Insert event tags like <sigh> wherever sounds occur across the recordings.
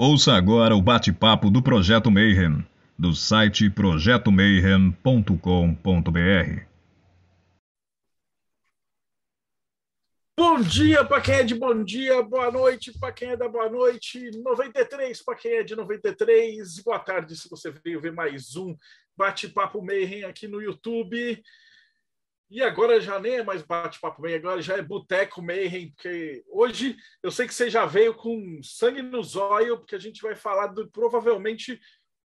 Ouça agora o bate-papo do Projeto Mayhem, do site projetomayhem.com.br. Bom dia para quem é de bom dia, boa noite para quem é da boa noite, 93 para quem é de 93, boa tarde se você veio ver mais um Bate-Papo Mayhem aqui no YouTube. E agora já nem é mais bate-papo Mayhem, agora já é Boteco Mayhem, porque hoje eu sei que você já veio com sangue no zóio, porque a gente vai falar do provavelmente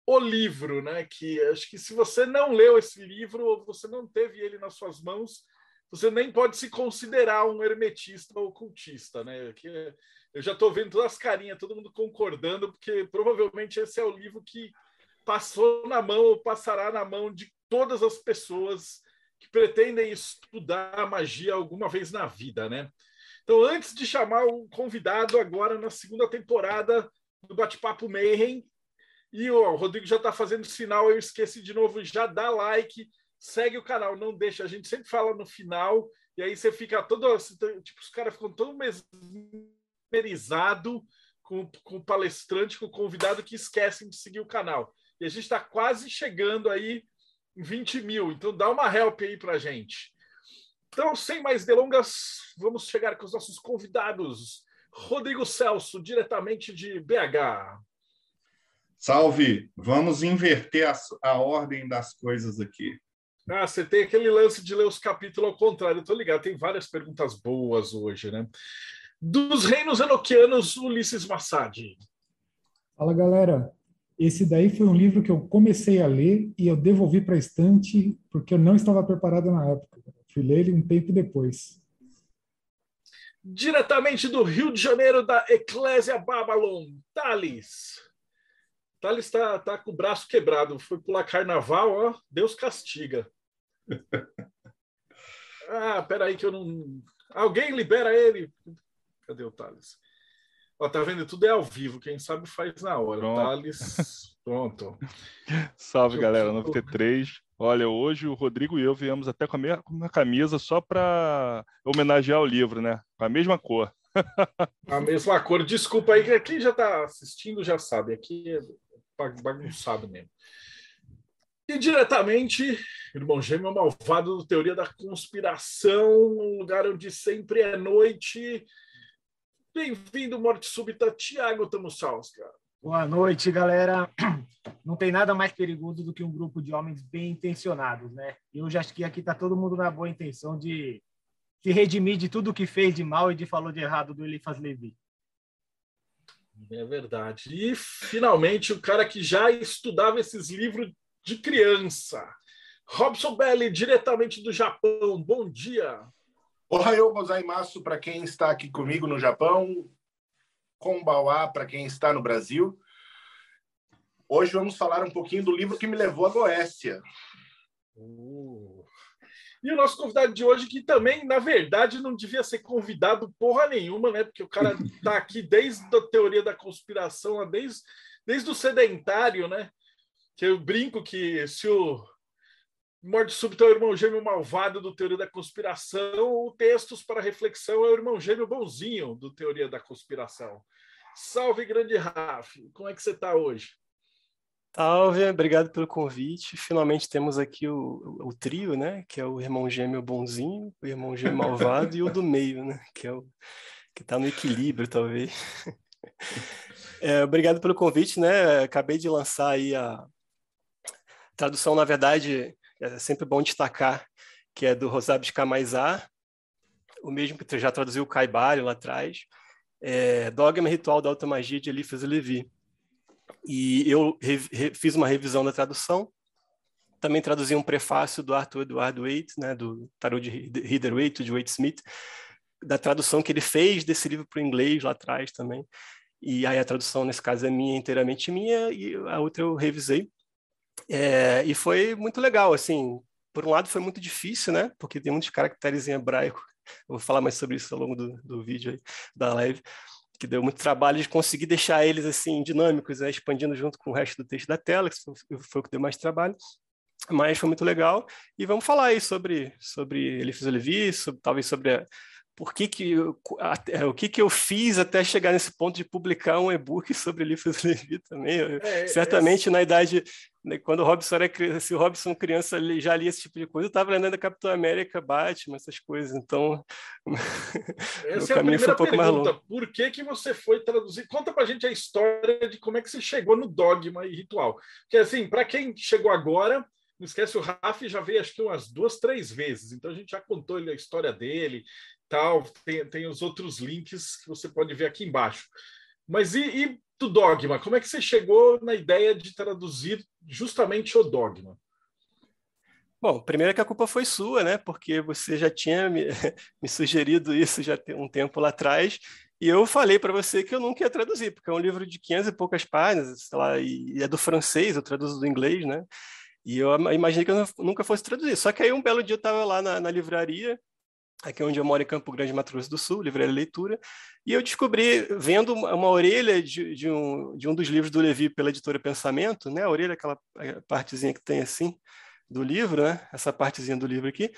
o livro, né? Que acho que se você não leu esse livro ou você não teve ele nas suas mãos, você nem pode se considerar um hermetista ou cultista, né? Que eu já estou vendo todas as carinhas, todo mundo concordando, porque provavelmente esse é o livro que passou na mão ou passará na mão de todas as pessoas que pretendem estudar magia alguma vez na vida, né? Então, antes de chamar o convidado agora na segunda temporada do Bate-Papo Mayhem, e o Rodrigo já está fazendo sinal, eu esqueci de novo, já dá like, segue o canal, não deixa, a gente sempre fala no final, e aí você fica todo, tipo, os caras ficam tão mesmerizados com, com o palestrante, com o convidado, que esquecem de seguir o canal. E a gente está quase chegando aí 20 mil. Então dá uma help aí para gente. Então, sem mais delongas, vamos chegar com os nossos convidados. Rodrigo Celso, diretamente de BH. Salve! Vamos inverter a, a ordem das coisas aqui. Ah, você tem aquele lance de ler os capítulos ao contrário. Eu tô ligado, tem várias perguntas boas hoje, né? Dos reinos enoquianos, Ulisses Massad. Fala, galera. Esse daí foi um livro que eu comecei a ler e eu devolvi para a estante porque eu não estava preparado na época. Fui ler ele um tempo depois. Diretamente do Rio de Janeiro, da Eclésia Babylon, Thales. Thales está tá com o braço quebrado. Foi pular carnaval, ó. Deus castiga. <laughs> ah, peraí que eu não... Alguém libera ele. Cadê o Thales? Ó, tá vendo? Tudo é ao vivo. Quem sabe faz na hora. Pronto. Thales, <laughs> pronto. Salve, eu galera. 93. Olha, hoje o Rodrigo e eu viemos até com a mesma camisa só para homenagear o livro, né? Com a mesma cor. <laughs> a mesma cor. Desculpa aí, que quem já está assistindo já sabe. Aqui é bagunçado mesmo. E diretamente, irmão gêmeo malvado do Teoria da Conspiração, um lugar onde sempre é noite Bem-vindo, Morte Súbita, Tiago Tamussauskas. Boa noite, galera. <clears throat> Não tem nada mais perigoso do que um grupo de homens bem intencionados, né? Eu já acho que aqui está todo mundo na boa intenção de se redimir de tudo que fez de mal e de falou de errado do Elifas Levi. É verdade. E, finalmente, o cara que já estudava esses livros de criança. Robson Belli, diretamente do Japão. Bom dia. Ohayou gozaimasu para quem está aqui comigo no Japão, Konbawa para quem está no Brasil. Hoje vamos falar um pouquinho do livro que me levou à Goécia. Uh. E o nosso convidado de hoje, que também, na verdade, não devia ser convidado porra nenhuma, né? Porque o cara está <laughs> aqui desde a teoria da conspiração, desde, desde o sedentário, né? Que eu brinco que se o Morte Súbita é o irmão gêmeo malvado do Teoria da Conspiração. O Textos para Reflexão é o irmão gêmeo bonzinho do Teoria da Conspiração. Salve, grande Raf. Como é que você está hoje? Salve, obrigado pelo convite. Finalmente temos aqui o, o, o, trio, né? Que é o irmão gêmeo bonzinho, o irmão gêmeo <laughs> malvado e o do meio, né? Que é o que está no equilíbrio, talvez. <laughs> É, obrigado pelo convite, né? Acabei de lançar aí a tradução, na verdade, é sempre bom destacar que é do Rosabes Kamaizá, o mesmo que já traduziu o Caibali lá atrás, é, Dogma Ritual da Automagia de Eliphas Levi. E eu fiz uma revisão da tradução, também traduzi um prefácio do Arthur Eduardo Waite, né, do Tarot de Rider Waite, de Waite Smith, da tradução que ele fez desse livro para o inglês lá atrás também. E aí a tradução, nesse caso, é minha, inteiramente minha, e a outra eu revisei. É, e foi muito legal, assim, por um lado foi muito difícil, né, porque tem muitos caracteres em hebraico, <laughs> eu vou falar mais sobre isso ao longo do, do vídeo aí, da live, que deu muito trabalho de conseguir deixar eles, assim, dinâmicos, né, expandindo junto com o resto do texto da tela, que foi, foi o que deu mais trabalho, mas foi muito legal, e vamos falar aí sobre, sobre Eliphas Levi, sobre, talvez sobre a, por que que eu, até, o que que eu fiz até chegar nesse ponto de publicar um e-book sobre livros Levi também. É, Certamente é... na idade quando o Robson era criança, se o Robson criança já lia esse tipo de coisa, eu estava lendo Capitão América, Batman, essas coisas. Então, <laughs> essa é a primeira um pergunta. Por que que você foi traduzir? Conta para a gente a história de como é que você chegou no dogma e ritual. Porque assim, para quem chegou agora, não esquece o Raf já veio acho que umas duas, três vezes. Então a gente já contou a história dele, tal. Tem, tem os outros links que você pode ver aqui embaixo. Mas e, e do dogma? Como é que você chegou na ideia de traduzir justamente o dogma? Bom, primeiro que a culpa foi sua, né? Porque você já tinha me, <laughs> me sugerido isso já um tempo lá atrás, e eu falei para você que eu nunca ia traduzir, porque é um livro de 500 e poucas páginas, sei lá, e é do francês, eu traduzo do inglês, né? E eu imaginei que eu nunca fosse traduzir. Só que aí um belo dia eu estava lá na, na livraria, aqui onde eu moro em Campo Grande, Mato Grosso do Sul, livraria leitura, e eu descobri, vendo uma orelha de, de, um, de um dos livros do Levi pela editora Pensamento, né, a orelha, aquela partezinha que tem assim, do livro, né, essa partezinha do livro aqui,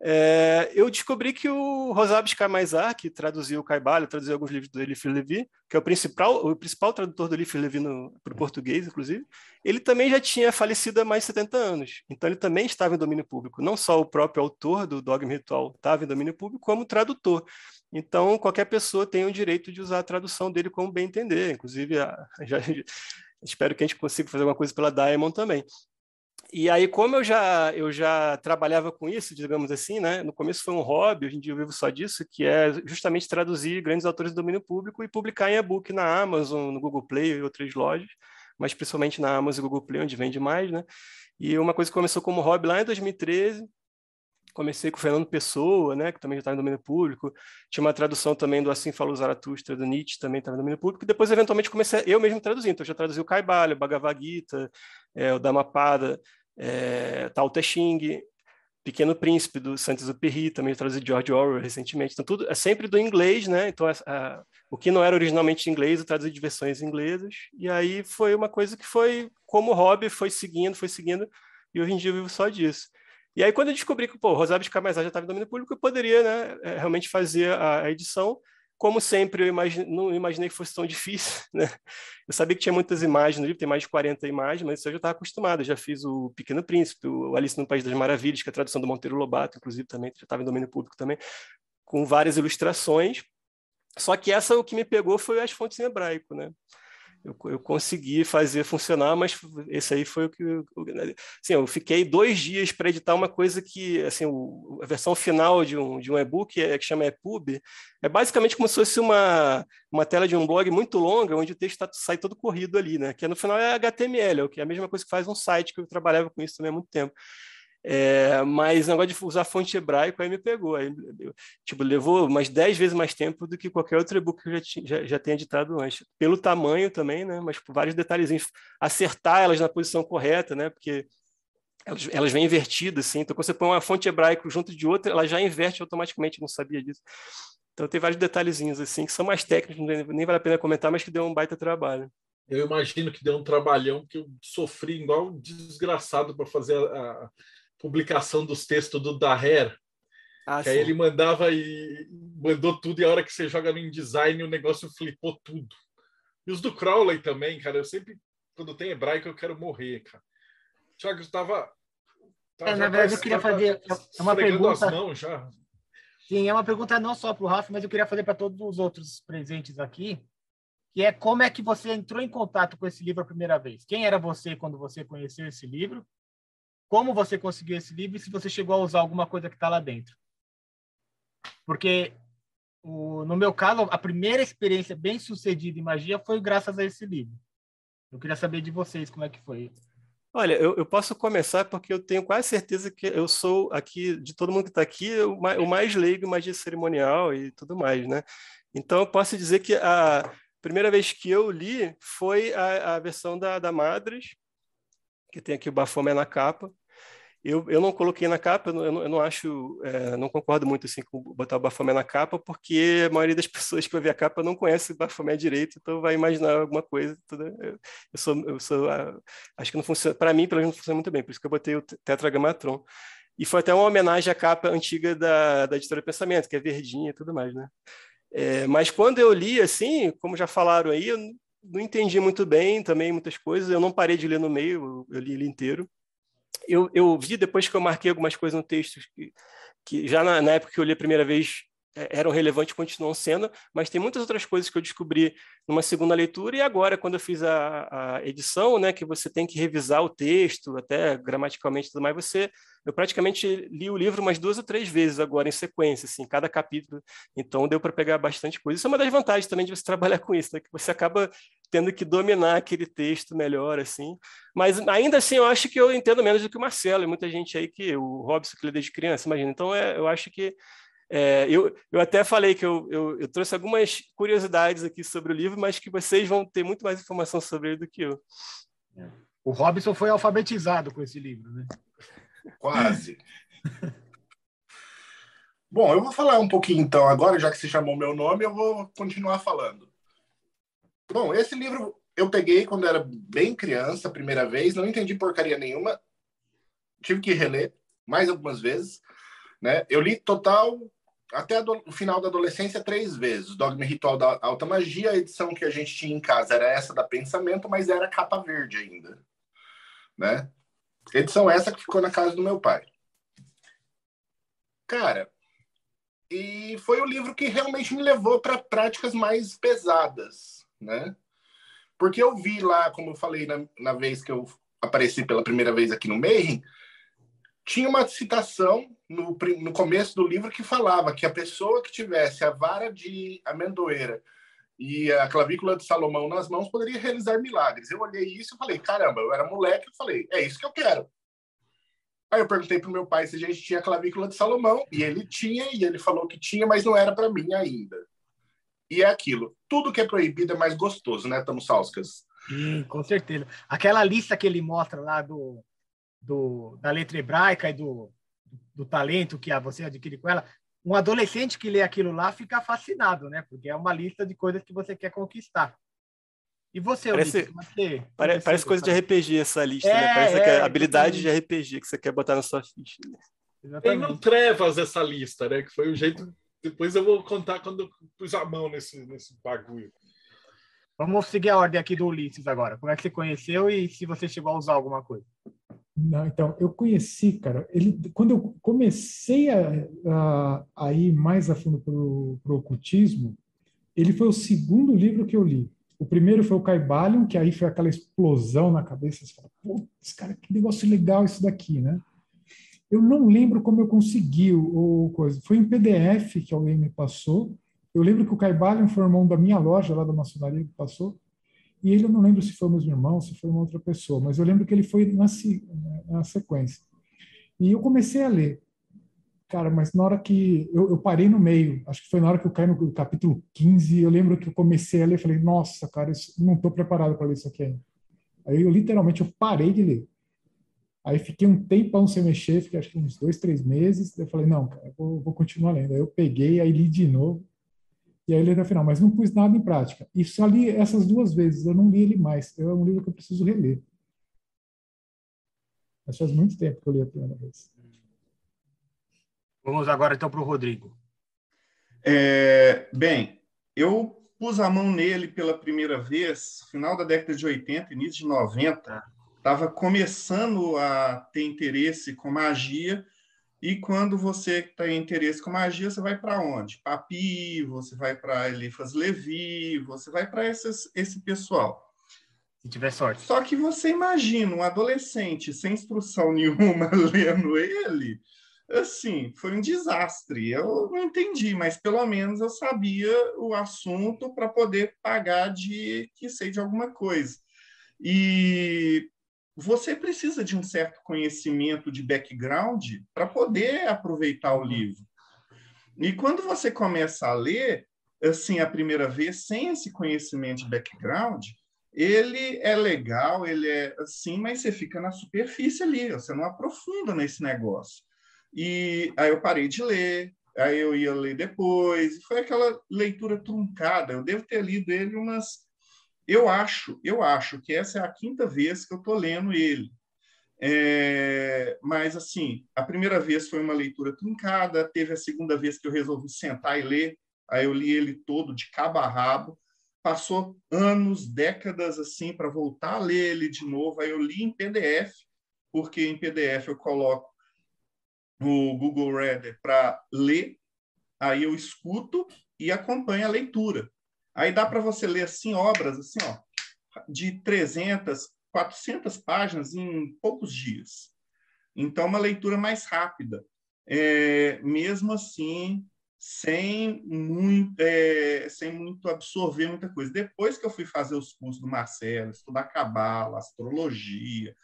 é, eu descobri que o Rosabes Camaizar, que traduziu o Caibalho, traduziu alguns livros do Elif Levi, que é o principal, o principal tradutor do Elif Levi para o português, inclusive, ele também já tinha falecido há mais de 70 anos. Então, ele também estava em domínio público. Não só o próprio autor do Dogma Ritual estava em domínio público, como tradutor. Então, qualquer pessoa tem o direito de usar a tradução dele como bem entender. Inclusive, <laughs> já, espero que a gente consiga fazer alguma coisa pela Diamond também. E aí, como eu já, eu já trabalhava com isso, digamos assim, né? No começo foi um hobby, hoje em dia eu vivo só disso, que é justamente traduzir grandes autores do domínio público e publicar em e-book na Amazon, no Google Play e outras lojas, mas principalmente na Amazon e Google Play, onde vende mais, né? E uma coisa que começou como hobby lá em 2013, comecei com o Fernando Pessoa, né, que também já estava em domínio público. Tinha uma tradução também do Assim Falou Zaratustra, do Nietzsche, também estava em domínio público. E depois, eventualmente, comecei eu mesmo traduzindo. Então, eu já traduzi o Caibalho, o Bhagavad Gita, é, o Dhammapada, é, Tao Te Ching, Pequeno Príncipe, do Saint-Exupéry, também traduzi George Orwell recentemente. Então, tudo é sempre do inglês, né? Então, a, a, o que não era originalmente inglês, eu traduzi de versões inglesas. E aí foi uma coisa que foi, como hobby, foi seguindo, foi seguindo. E hoje em dia eu vivo só disso. E aí, quando eu descobri que, pô, Rosário de Camazá já estava em domínio público, eu poderia, né, é, realmente fazer a, a edição. Como sempre, eu imagine, não imaginei que fosse tão <laughs> difícil, né? Eu sabia que tinha muitas imagens no livro, tem mais de 40 imagens, mas isso eu já estava acostumado. Eu já fiz o Pequeno Príncipe, o Alice no País das Maravilhas, que é a tradução do Monteiro Lobato, inclusive, também, já estava em domínio público também, com várias ilustrações. Só que essa, o que me pegou foi as fontes em hebraico, né? Eu, eu consegui fazer funcionar, mas esse aí foi o que. Assim, eu fiquei dois dias para editar uma coisa que, assim, o, a versão final de um, de um e-book é, que chama EPUB, é basicamente como se fosse uma, uma tela de um blog muito longa, onde o texto tá, sai todo corrido ali, né? Que no final é HTML, que é a mesma coisa que faz um site, que eu trabalhava com isso também há muito tempo. É, mas o negócio de usar fonte hebraico aí me pegou. Aí, tipo, levou umas 10 vezes mais tempo do que qualquer outro e-book que eu já, já, já tenha editado antes. Pelo tamanho também, né? Mas por vários detalhezinhos. Acertar elas na posição correta, né? Porque elas, elas vêm invertidas, assim. Então, quando você põe uma fonte hebraico junto de outra, ela já inverte automaticamente, não sabia disso. Então, tem vários detalhezinhos, assim, que são mais técnicos, nem vale a pena comentar, mas que deu um baita trabalho. Eu imagino que deu um trabalhão que eu sofri igual um desgraçado para fazer a, publicação dos textos do Daher. Ah, que aí ele mandava e mandou tudo, e a hora que você joga no InDesign, o negócio flipou tudo. E os do Crowley também, cara. Eu sempre, quando tem hebraico, eu quero morrer, cara. Tiago, estava. É, na verdade, eu queria fazer é uma pergunta. As mãos já. Sim, é uma pergunta não só para o Rafa, mas eu queria fazer para todos os outros presentes aqui, que é como é que você entrou em contato com esse livro a primeira vez? Quem era você quando você conheceu esse livro? Como você conseguiu esse livro e se você chegou a usar alguma coisa que está lá dentro. Porque, o, no meu caso, a primeira experiência bem sucedida em magia foi graças a esse livro. Eu queria saber de vocês como é que foi. Olha, eu, eu posso começar porque eu tenho quase certeza que eu sou aqui, de todo mundo que está aqui, o mais, o mais leigo em magia cerimonial e tudo mais, né? Então, eu posso dizer que a primeira vez que eu li foi a, a versão da, da Madres, que tem aqui o Bafomé na capa. Eu, eu não coloquei na capa, eu não, eu não acho, é, não concordo muito assim com botar o Bafomé na capa, porque a maioria das <laughs> pessoas que vai ver a capa não conhece o Bafomé direito, então vai imaginar alguma coisa. Tudo, eu, sou, eu sou, acho que não funciona, para mim, pelo menos não funciona muito bem, por isso que eu botei o Tetragamatron. E foi até uma homenagem à capa antiga da, da editora Pensamento, que é verdinha e tudo mais, né? É, mas quando eu li, assim, como já falaram aí, eu não entendi muito bem também muitas coisas, eu não parei de ler no meio, eu li ele inteiro. Eu, eu vi depois que eu marquei algumas coisas no texto que, que já na, na época que eu li a primeira vez é, eram relevantes continuam sendo, mas tem muitas outras coisas que eu descobri numa segunda leitura e agora, quando eu fiz a, a edição, né, que você tem que revisar o texto, até gramaticalmente tudo mais, você, eu praticamente li o livro umas duas ou três vezes agora em sequência, assim, cada capítulo, então deu para pegar bastante coisa. Isso é uma das vantagens também de você <laughs> trabalhar com isso, né, que você acaba tendo que dominar aquele texto melhor, assim, mas ainda assim eu acho que eu entendo menos do que o Marcelo, e muita gente aí que, o Robson que lê desde criança, imagina, então é, eu acho que é, eu, eu até falei que eu, eu, eu, trouxe algumas curiosidades aqui sobre o livro, mas que vocês vão ter muito mais informação sobre ele do que eu. O Robson foi alfabetizado com esse livro, né? <laughs> Quase. Bom, eu vou falar um pouquinho então agora, já que você chamou meu nome, eu vou continuar falando. Bom, esse livro eu peguei quando era bem criança, primeira vez, não entendi porcaria nenhuma, tive que reler mais algumas vezes, né? Eu li total até o final da adolescência três vezes. Dogma e Ritual da Alta Magia, a edição que a gente tinha em casa era essa da Pensamento, mas era capa verde ainda, né? Edição essa que ficou na casa do meu pai. Cara, e foi o livro que realmente me levou para práticas mais pesadas, né? Porque eu vi lá, como eu falei na, na vez que eu apareci pela primeira vez aqui no Mayhem, tinha uma citação no, no começo do livro que falava que a pessoa que tivesse a vara de amendoeira e a clavícula de Salomão nas mãos poderia realizar milagres. Eu olhei isso e falei, caramba, eu era moleque, e falei, é isso que eu quero. Aí eu perguntei pro meu pai se a gente tinha clavícula de Salomão, e ele tinha, e ele falou que tinha, mas não era para mim ainda. E é aquilo, tudo que é proibido é mais gostoso, né, Tamo Salscas? Sim, com certeza. Aquela lista que ele mostra lá do, do da letra hebraica e do, do talento que você adquire com ela, um adolescente que lê aquilo lá fica fascinado, né? Porque é uma lista de coisas que você quer conquistar. E você, parece, Ulisses, você, parece, parece coisa de RPG essa lista, né? é, né? Parece é, que é habilidade de RPG que você quer botar na sua ficha. Né? Tem no Trevas essa lista, né? Que foi o jeito. Depois eu vou contar quando eu pus a mão nesse, nesse bagulho. Vamos seguir a ordem aqui do Ulisses agora. Como é que você conheceu e se você chegou a usar alguma coisa? Não, então, eu conheci, cara, ele, quando eu comecei a, a, a ir mais a fundo para o ocultismo, ele foi o segundo livro que eu li. O primeiro foi o Caibalion, que aí foi aquela explosão na cabeça. Você fala, putz, cara, que negócio legal isso daqui, né? Eu não lembro como eu consegui o, o coisa. Foi em PDF que alguém me passou. Eu lembro que o Caibalion foi o irmão da minha loja, lá da maçonaria, que passou. E ele, eu não lembro se foi o mesmo irmão, se foi uma outra pessoa, mas eu lembro que ele foi na, na sequência. E eu comecei a ler. Cara, mas na hora que eu, eu, parei no meio, acho que foi na hora que eu caí no capítulo 15, eu lembro que eu comecei a ler, falei, nossa, cara, isso, não estou preparado para ler isso aqui ainda. Aí eu literalmente eu parei de ler. Aí fiquei um tempão sem mexer, fiquei acho que uns dois, três meses. Eu falei, não, cara, vou, vou continuar lendo. Aí eu peguei, aí li de novo e aí ele até o final, mas não pus nada em prática. E só li essas duas vezes, eu não li ele mais. É um livro que eu preciso reler. Mas faz muito tempo que eu li a primeira vez. Vamos agora então para o Rodrigo. É, bem, eu pus a mão nele pela primeira vez, final da década de 80, início de 90. Estava começando a ter interesse com magia e quando você tem interesse com magia, você vai para onde? Papi, você vai para Elifas Levi, você vai para esse pessoal. Se tiver sorte. Só que você imagina um adolescente sem instrução <laughs> nenhuma lendo ele, assim, foi um desastre. Eu não entendi, mas pelo menos eu sabia o assunto para poder pagar de que sei de alguma coisa. E você precisa de um certo conhecimento de background para poder aproveitar o livro. E quando você começa a ler, assim, a primeira vez, sem esse conhecimento de background, ele é legal, ele é assim, mas você fica na superfície ali, você não aprofunda nesse negócio. E aí eu parei de ler, aí eu ia ler depois, foi aquela leitura truncada. Eu devo ter lido ele umas eu acho, eu acho que essa é a quinta vez que eu estou lendo ele. É, mas, assim, a primeira vez foi uma leitura truncada, teve a segunda vez que eu resolvi sentar e ler, aí eu li ele todo de cabo a rabo, passou anos, décadas, assim, para voltar a ler ele de novo, aí eu li em PDF, porque em PDF eu coloco no Google Reader para ler, aí eu escuto e acompanho a leitura. Aí dá para você ler assim obras assim, ó, de 300, 400 páginas em poucos dias. Então, uma leitura mais rápida. É, mesmo assim, sem muito, é, sem muito absorver muita coisa. Depois que eu fui fazer os cursos do Marcelo, estudar cabala, astrologia,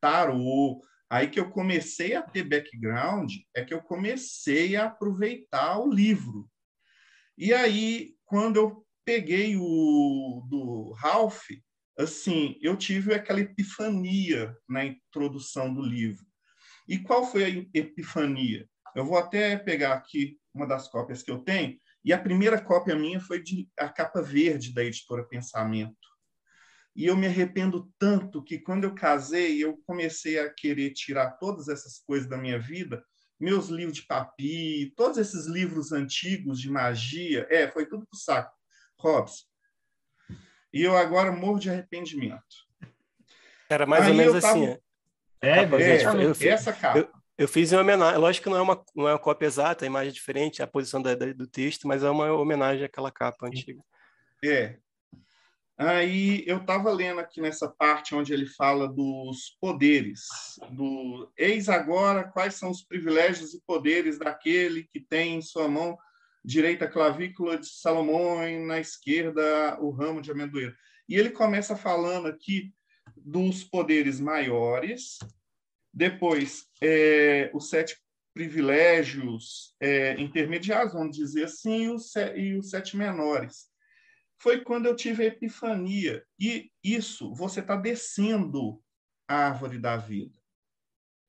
tarô, aí que eu comecei a ter background, é que eu comecei a aproveitar o livro. E aí, quando eu peguei o do Ralph, assim, eu tive aquela epifania na introdução do livro. E qual foi a epifania? Eu vou até pegar aqui uma das cópias que eu tenho, e a primeira cópia minha foi de a capa verde da editora Pensamento. E eu me arrependo tanto que quando eu casei, eu comecei a querer tirar todas essas coisas da minha vida, meus livros de papi, todos esses livros antigos de magia, é, foi tudo pro saco, Robson. E eu agora morro de arrependimento. Era mais Aí ou menos tava... assim. É, é, eu, essa capa. Eu, eu fiz uma homenagem, lógico que não é uma, não é uma cópia exata, a imagem é diferente, a posição da, da, do texto, mas é uma homenagem àquela capa antiga. É. Aí eu estava lendo aqui nessa parte onde ele fala dos poderes, do eis agora quais são os privilégios e poderes daquele que tem em sua mão direita clavícula de Salomão e na esquerda o ramo de amendoeira. E ele começa falando aqui dos poderes maiores, depois, é, os sete privilégios é, intermediários, vamos dizer assim, e os, e os sete menores. Foi quando eu tive a epifania. E isso, você está descendo a árvore da vida.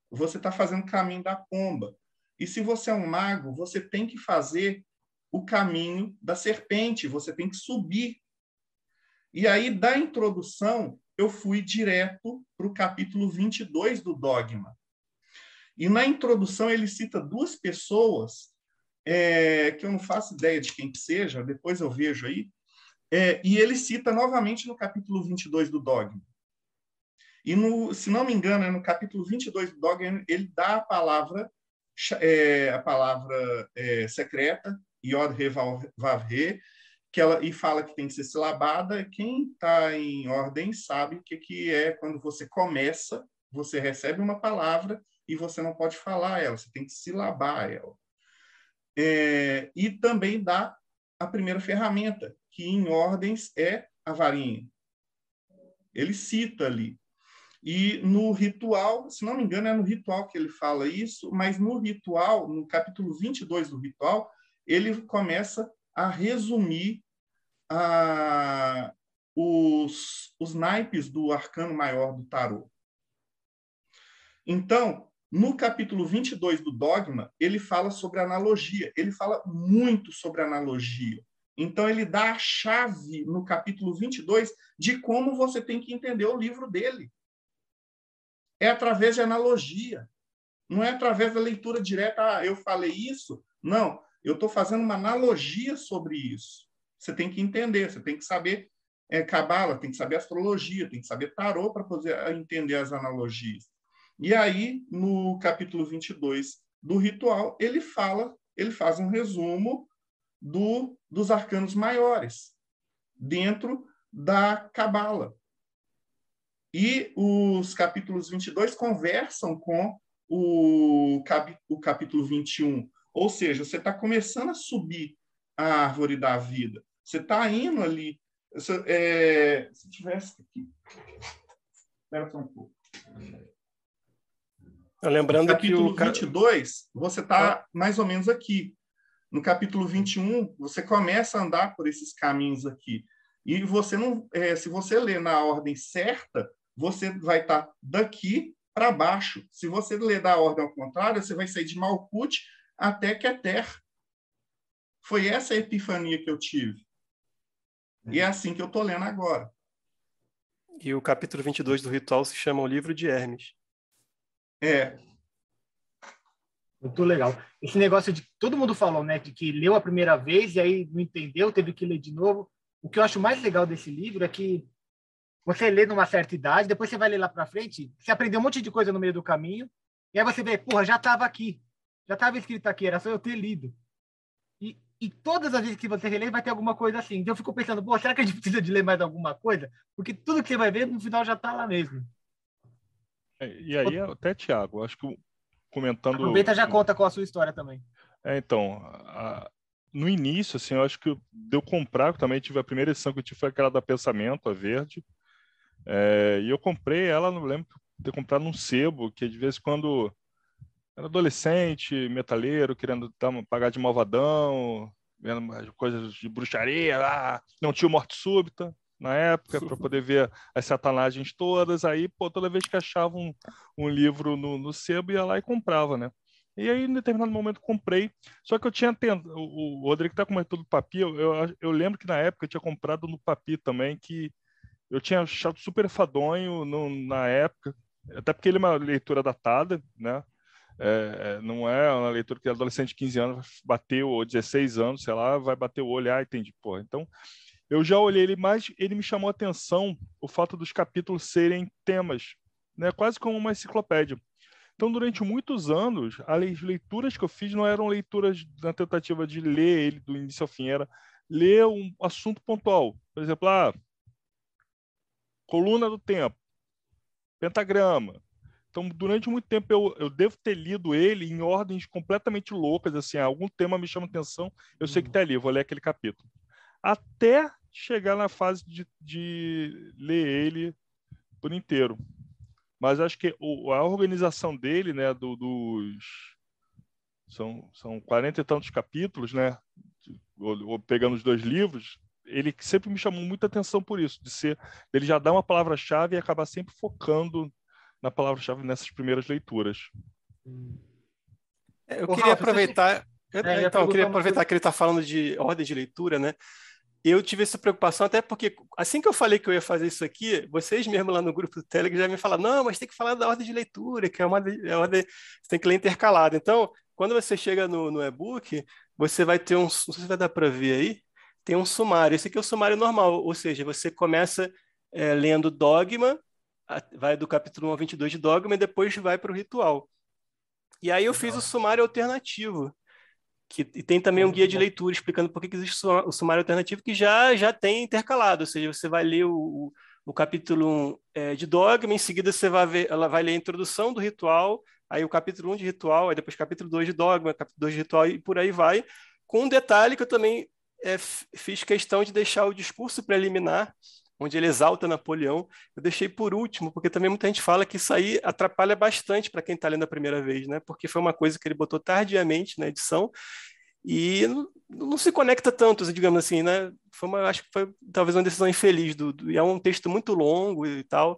Você está fazendo o caminho da pomba. E se você é um mago, você tem que fazer o caminho da serpente, você tem que subir. E aí, da introdução, eu fui direto para o capítulo 22 do Dogma. E na introdução ele cita duas pessoas é, que eu não faço ideia de quem que seja, depois eu vejo aí, é, e ele cita novamente no capítulo 22 do Dogma. E, no, se não me engano, é no capítulo 22 do Dogma, ele dá a palavra, é, a palavra é, secreta, Yod He, que ela e fala que tem que ser silabada. Quem está em ordem sabe o que, que é quando você começa, você recebe uma palavra e você não pode falar ela, você tem que silabar ela. É, e também dá a primeira ferramenta, que em ordens é a varinha. Ele cita ali. E no ritual, se não me engano, é no ritual que ele fala isso, mas no ritual, no capítulo 22 do ritual, ele começa a resumir ah, os, os naipes do arcano maior do tarô. Então, no capítulo 22 do Dogma, ele fala sobre analogia, ele fala muito sobre analogia. Então, ele dá a chave no capítulo 22 de como você tem que entender o livro dele. É através de analogia. Não é através da leitura direta, ah, eu falei isso. Não, eu estou fazendo uma analogia sobre isso. Você tem que entender, você tem que saber é, cabala, tem que saber astrologia, tem que saber tarô para poder ah, entender as analogias. E aí, no capítulo 22 do ritual, ele fala, ele faz um resumo do, dos arcanos maiores dentro da cabala. E os capítulos 22 conversam com o, o capítulo 21. Ou seja, você está começando a subir a árvore da vida. Você está indo ali. Se, é, se tivesse aqui. Espera só um pouco. Lembrando no capítulo que o 22, você está mais ou menos aqui. No capítulo 21, você começa a andar por esses caminhos aqui. E você não, é, se você ler na ordem certa, você vai estar tá daqui para baixo. Se você ler da ordem ao contrário, você vai sair de Malkuth até Keter. Foi essa a epifania que eu tive. E é assim que eu estou lendo agora. E o capítulo 22 do ritual se chama o Livro de Hermes. É, Muito legal. Esse negócio de todo mundo falou, né, de que leu a primeira vez e aí não entendeu, teve que ler de novo. O que eu acho mais legal desse livro é que você lê numa certa idade, depois você vai ler lá para frente, você aprendeu um monte de coisa no meio do caminho, e aí você vê, porra, já estava aqui, já estava escrito aqui, era só eu ter lido. E, e todas as vezes que você relê vai ter alguma coisa assim. Então eu fico pensando, pô, será que a gente <laughs> precisa de ler mais alguma coisa? Porque tudo que você vai ver no final já está lá mesmo. É, E aí, até, Tiago, acho que comentando. Aproveita já conta com a sua história também. É, então, a- no início, assim, eu acho que eu- de eu comprar, também tive a primeira edição que eu tive foi aquela da Pensamento, a verde. É, e eu comprei ela, não lembro de ter comprado num sebo, que de vez em quando era adolescente, metaleiro, querendo pagar de malvadão, vendo coisas de bruxaria, ah, não tinha morte súbita na época, para poder ver as satanagens todas. Aí, pô, toda vez que achava um, um livro no, no sebo, ia lá e comprava, né? E aí, em determinado momento, comprei. Só que eu tinha tentado. O, o Rodrigo está comentando do Papi. Eu, eu, eu lembro que na época eu tinha comprado no Papi também, que eu tinha achado super fadonho no, na época, até porque ele é uma leitura datada, né? É, é, não é uma leitura que adolescente de 15 anos bateu, ou 16 anos, sei lá, vai bater o olho, ah, entendi, pô. Então, eu já olhei ele, mas ele me chamou a atenção o fato dos capítulos serem temas, né? Quase como uma enciclopédia. Então, durante muitos anos, as leituras que eu fiz não eram leituras na tentativa de ler ele do início ao fim, era ler um assunto pontual. Por exemplo, ah, coluna do tempo, pentagrama. Então, durante muito tempo, eu, eu devo ter lido ele em ordens completamente loucas, assim, algum tema me chama atenção, eu sei que está ali, eu vou ler aquele capítulo. Até chegar na fase de, de ler ele por inteiro. Mas acho que o, a organização dele, né, do, dos são, são 40 e tantos capítulos, né, ou, ou pegando os dois livros, ele sempre me chamou muita atenção por isso, de ser, dele já dar uma palavra-chave e acabar sempre focando na palavra-chave nessas primeiras leituras. É, Eu Ô, queria aproveitar. eu- É, então, eu queria aproveitar que ele está falando de ordem de leitura, né? Eu tive essa preocupação, até porque assim que eu falei que eu ia fazer isso aqui, vocês mesmo lá no grupo do Telegram já me falaram, não, mas tem que falar da ordem de leitura, que é uma é ordem, você tem que ler intercalado. Então, quando você chega no, no e-book, você vai ter um, não sei se vai dar para ver aí, tem um sumário. Esse aqui é o sumário normal, ou seja, você começa é, lendo Dogma, vai do capítulo 1 ao 22 de Dogma e depois vai para o ritual. E aí eu fiz o sumário alternativo, que e tem também um guia de leitura explicando por que que existe o sumário alternativo que já já tem intercalado, ou seja, você vai ler o, o, capítulo 1 é, de Dogma, em seguida você vai ver, ela vai ler a introdução do ritual, aí o capítulo 1 de ritual, aí depois capítulo 2 de Dogma, capítulo 2 de ritual e por aí vai, com um detalhe que eu também é, fiz questão de deixar o discurso preliminar, onde ele exalta Napoleão, eu deixei por último, porque também muita gente fala que isso aí atrapalha bastante para quem está lendo a primeira vez, né? Porque foi uma coisa que ele botou tardiamente na edição e não, não se conecta tanto, digamos assim, né? Foi uma, acho que foi talvez uma decisão infeliz do, do- e é um texto muito longo e tal.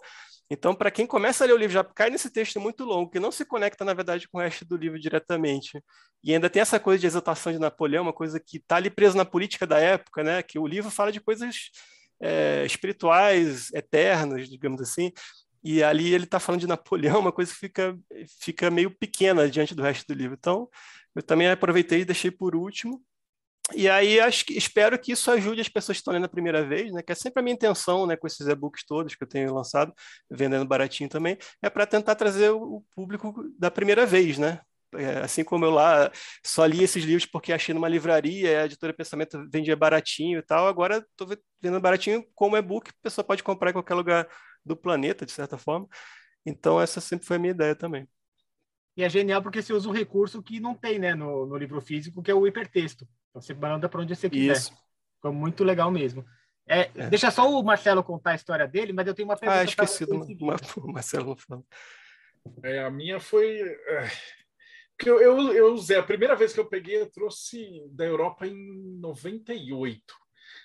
Então, para quem começa a ler o livro, já cai nesse texto muito longo, que não se conecta, na verdade, com o resto do livro diretamente. E ainda tem essa coisa de exaltação de Napoleão, uma coisa que está ali presa na política da época, né? Que o livro fala de coisas é, espirituais, eternas, digamos assim. E ali ele está falando de Napoleão, uma coisa que fica, fica meio pequena diante do resto do livro. Então, eu também aproveitei e deixei por último. E aí acho que espero que isso ajude as pessoas que estão lendo a primeira vez, né? Que é sempre a minha intenção, né? Com esses e-books todos que eu tenho lançado, vendendo baratinho também, é para tentar trazer o público da primeira vez, né? É, assim como eu lá só li esses livros porque achei numa livraria, a editora Pensamento vendia baratinho e tal, agora estou vendendo baratinho como e-book, a pessoa pode comprar em qualquer lugar do planeta, de certa forma. Então essa sempre foi a minha ideia também. E é genial porque você usa um recurso que não tem né, no, no livro físico, que é o hipertexto. Então você manda para onde você quiser. Isso. Ficou muito legal mesmo. É, É. Deixa só o Marcelo contar a história dele, mas eu tenho uma pergunta. Ah, esqueci do <laughs> Marcelo não falou. É, a minha foi. Porque eu, eu, eu usei, a primeira vez que eu peguei, eu trouxe da Europa em 98.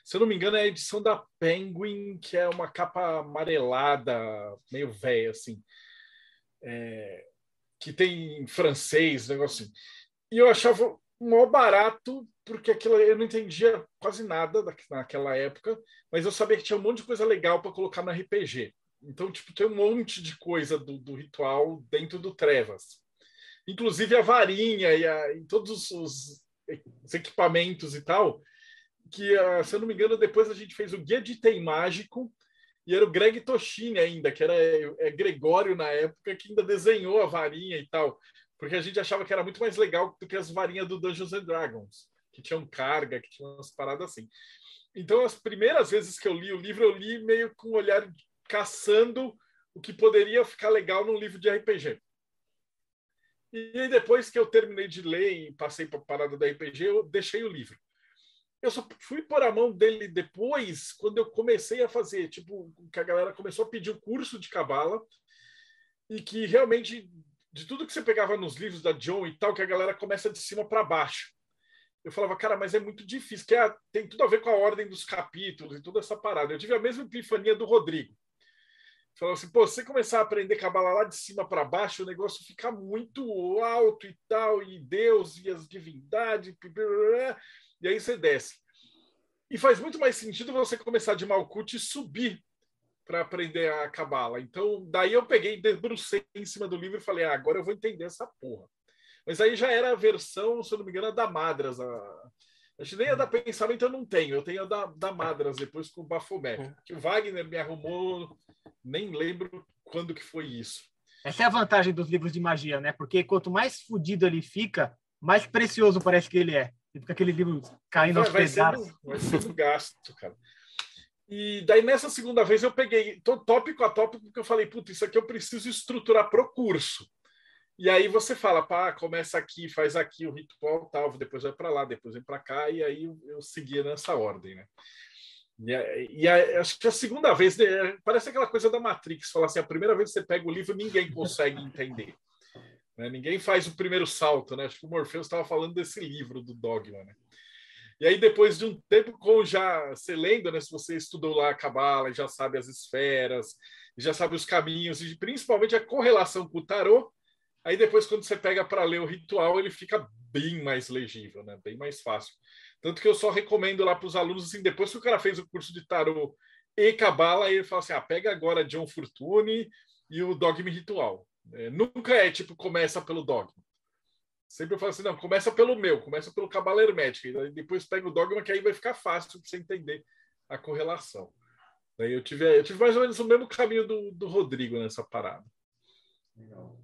Se eu não me engano, é a edição da Penguin, que é uma capa amarelada, meio velha, assim. É, que tem em francês, negócio assim. E eu achava mó barato, porque aquilo eu não entendia quase nada da- naquela época, mas eu sabia que tinha um monte de coisa legal para colocar no RPG. Então, tipo, tem um monte de coisa do, do ritual dentro do Trevas. Inclusive a varinha e, a, e todos os, os, equipamentos e tal. Que, uh, se eu não me engano, depois a gente fez o Guia de Item Mágico, e era o Greg Toshini ainda, que era é, Gregório na época, que ainda desenhou a varinha e tal. Porque a gente achava que era muito mais legal do que as varinhas do Dungeons and Dragons, que tinham carga, que tinham umas paradas assim. Então, as primeiras vezes que eu li o livro, eu li meio com um olhar caçando o que poderia ficar legal num livro de RPG. E depois que eu terminei de ler e passei para a parada da RPG, eu deixei o livro. Eu só fui pôr a mão dele depois, quando eu comecei a fazer, tipo, que a galera começou a pedir o curso de cabala e que realmente de tudo que você pegava nos livros da John e tal, que a galera começa de cima para baixo eu falava, cara, mas é muito difícil, que é, tem tudo a ver com a ordem dos capítulos e toda essa parada. Eu tive a mesma epifania do Rodrigo. Falou assim, pô, se você começar a aprender cabala lá de cima para baixo, o negócio fica muito alto e tal, e Deus e as divindades, e aí você desce. E faz muito mais sentido você começar de Malkuth e subir para aprender a cabala. Então, daí eu peguei, debrucei em cima do livro e falei, ah, agora eu vou entender essa porra. Mas aí já era a versão, se eu não me engano, a da Madras. A... Acho nem a da Pensamento eu não tenho, eu tenho a da, da Madras depois com o Bafomé. Que o Wagner me arrumou, nem lembro quando que foi isso. Essa é a vantagem dos livros de magia, né? Porque quanto mais fodido ele fica, mais precioso parece que ele é. E fica aquele livro caindo vai, aos vai pedaços. Sendo, vai sendo gasto, cara. E daí, nessa segunda vez, eu peguei tópico a tópico, porque eu falei, puta, isso aqui eu preciso estruturar pro curso. E aí você fala, pá, começa aqui, faz aqui o ritual, tal, depois vai para lá, depois vem para cá, e aí eu, eu seguia nessa ordem, né? E, a, e a, acho que a segunda vez, né, parece aquela coisa da Matrix, falar assim, a primeira vez que você pega o livro, ninguém consegue <laughs> entender. Né? Ninguém faz o primeiro salto, né? Acho que o Morpheus estava falando desse livro do Dogma, né? E aí, depois de um tempo, com já você lendo, né? Se você estudou lá a Cabala, já sabe as esferas, já sabe os caminhos, e principalmente a correlação com o tarô, Aí depois, quando você pega para ler o ritual, ele fica bem mais legível, né? bem mais fácil. Tanto que eu só recomendo lá para os alunos, assim, depois que o cara fez o curso de tarô e cabala, ele fala assim: ah, pega agora John Fortune e o Dogma Ritual. É, nunca é tipo, começa pelo Dogma. Sempre eu falo assim: não, começa pelo meu, começa pelo Cabala Hermética, e depois pega o Dogma, que aí vai ficar fácil para você entender a correlação. Daí eu tive, eu tive mais ou menos o mesmo caminho do, do Rodrigo nessa parada. Legal.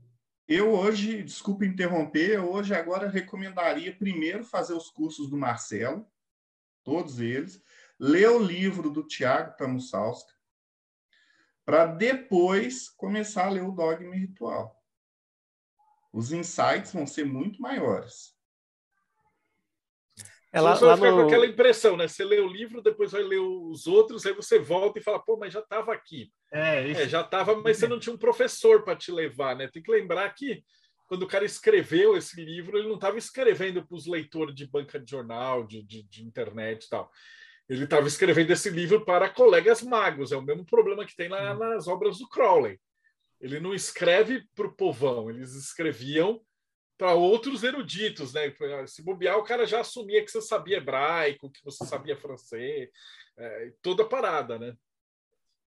Eu hoje, desculpe interromper, eu hoje agora recomendaria primeiro fazer os cursos do Marcelo, todos eles, ler o livro do Tiago Tamussalska, para depois começar a ler o Dogma Ritual. Os insights vão ser muito maiores. É lá, você vai ficar no... com aquela impressão, né? Você lê o livro, depois vai ler os outros, aí você volta e fala, pô, mas já estava aqui. É, é, já estava, mas você não tinha um professor para te levar, né? Tem que lembrar que quando o cara escreveu esse livro, ele não estava escrevendo para os leitores de banca de jornal, de, de, de internet e tal. Ele estava escrevendo esse livro para colegas magos. É o mesmo problema que tem lá nas obras do Crowley. Ele não escreve para o povão, eles escreviam para outros eruditos, né? Se bobear, o cara já assumia que você sabia hebraico, que você sabia francês, é, toda parada, né?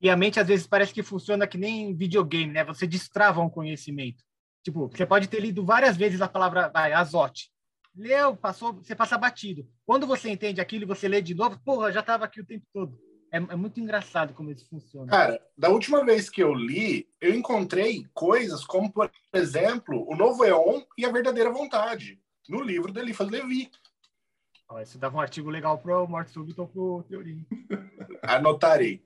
E a mente às vezes parece que funciona que nem videogame, né? Você destrava um conhecimento. Tipo, você pode ter lido várias vezes a palavra vai, azote. Leu, passou, você passa batido. Quando você entende aquilo você lê de novo, porra, já estava aqui o tempo todo. É, é, muito engraçado como isso funciona. Cara, da última vez que eu li, eu encontrei coisas como, por exemplo, o Novo Eon e a Verdadeira Vontade, no livro do Eliphas Levi. isso dava um artigo legal para o Morte Súbito ou para o Teoria. <laughs> Anotarei.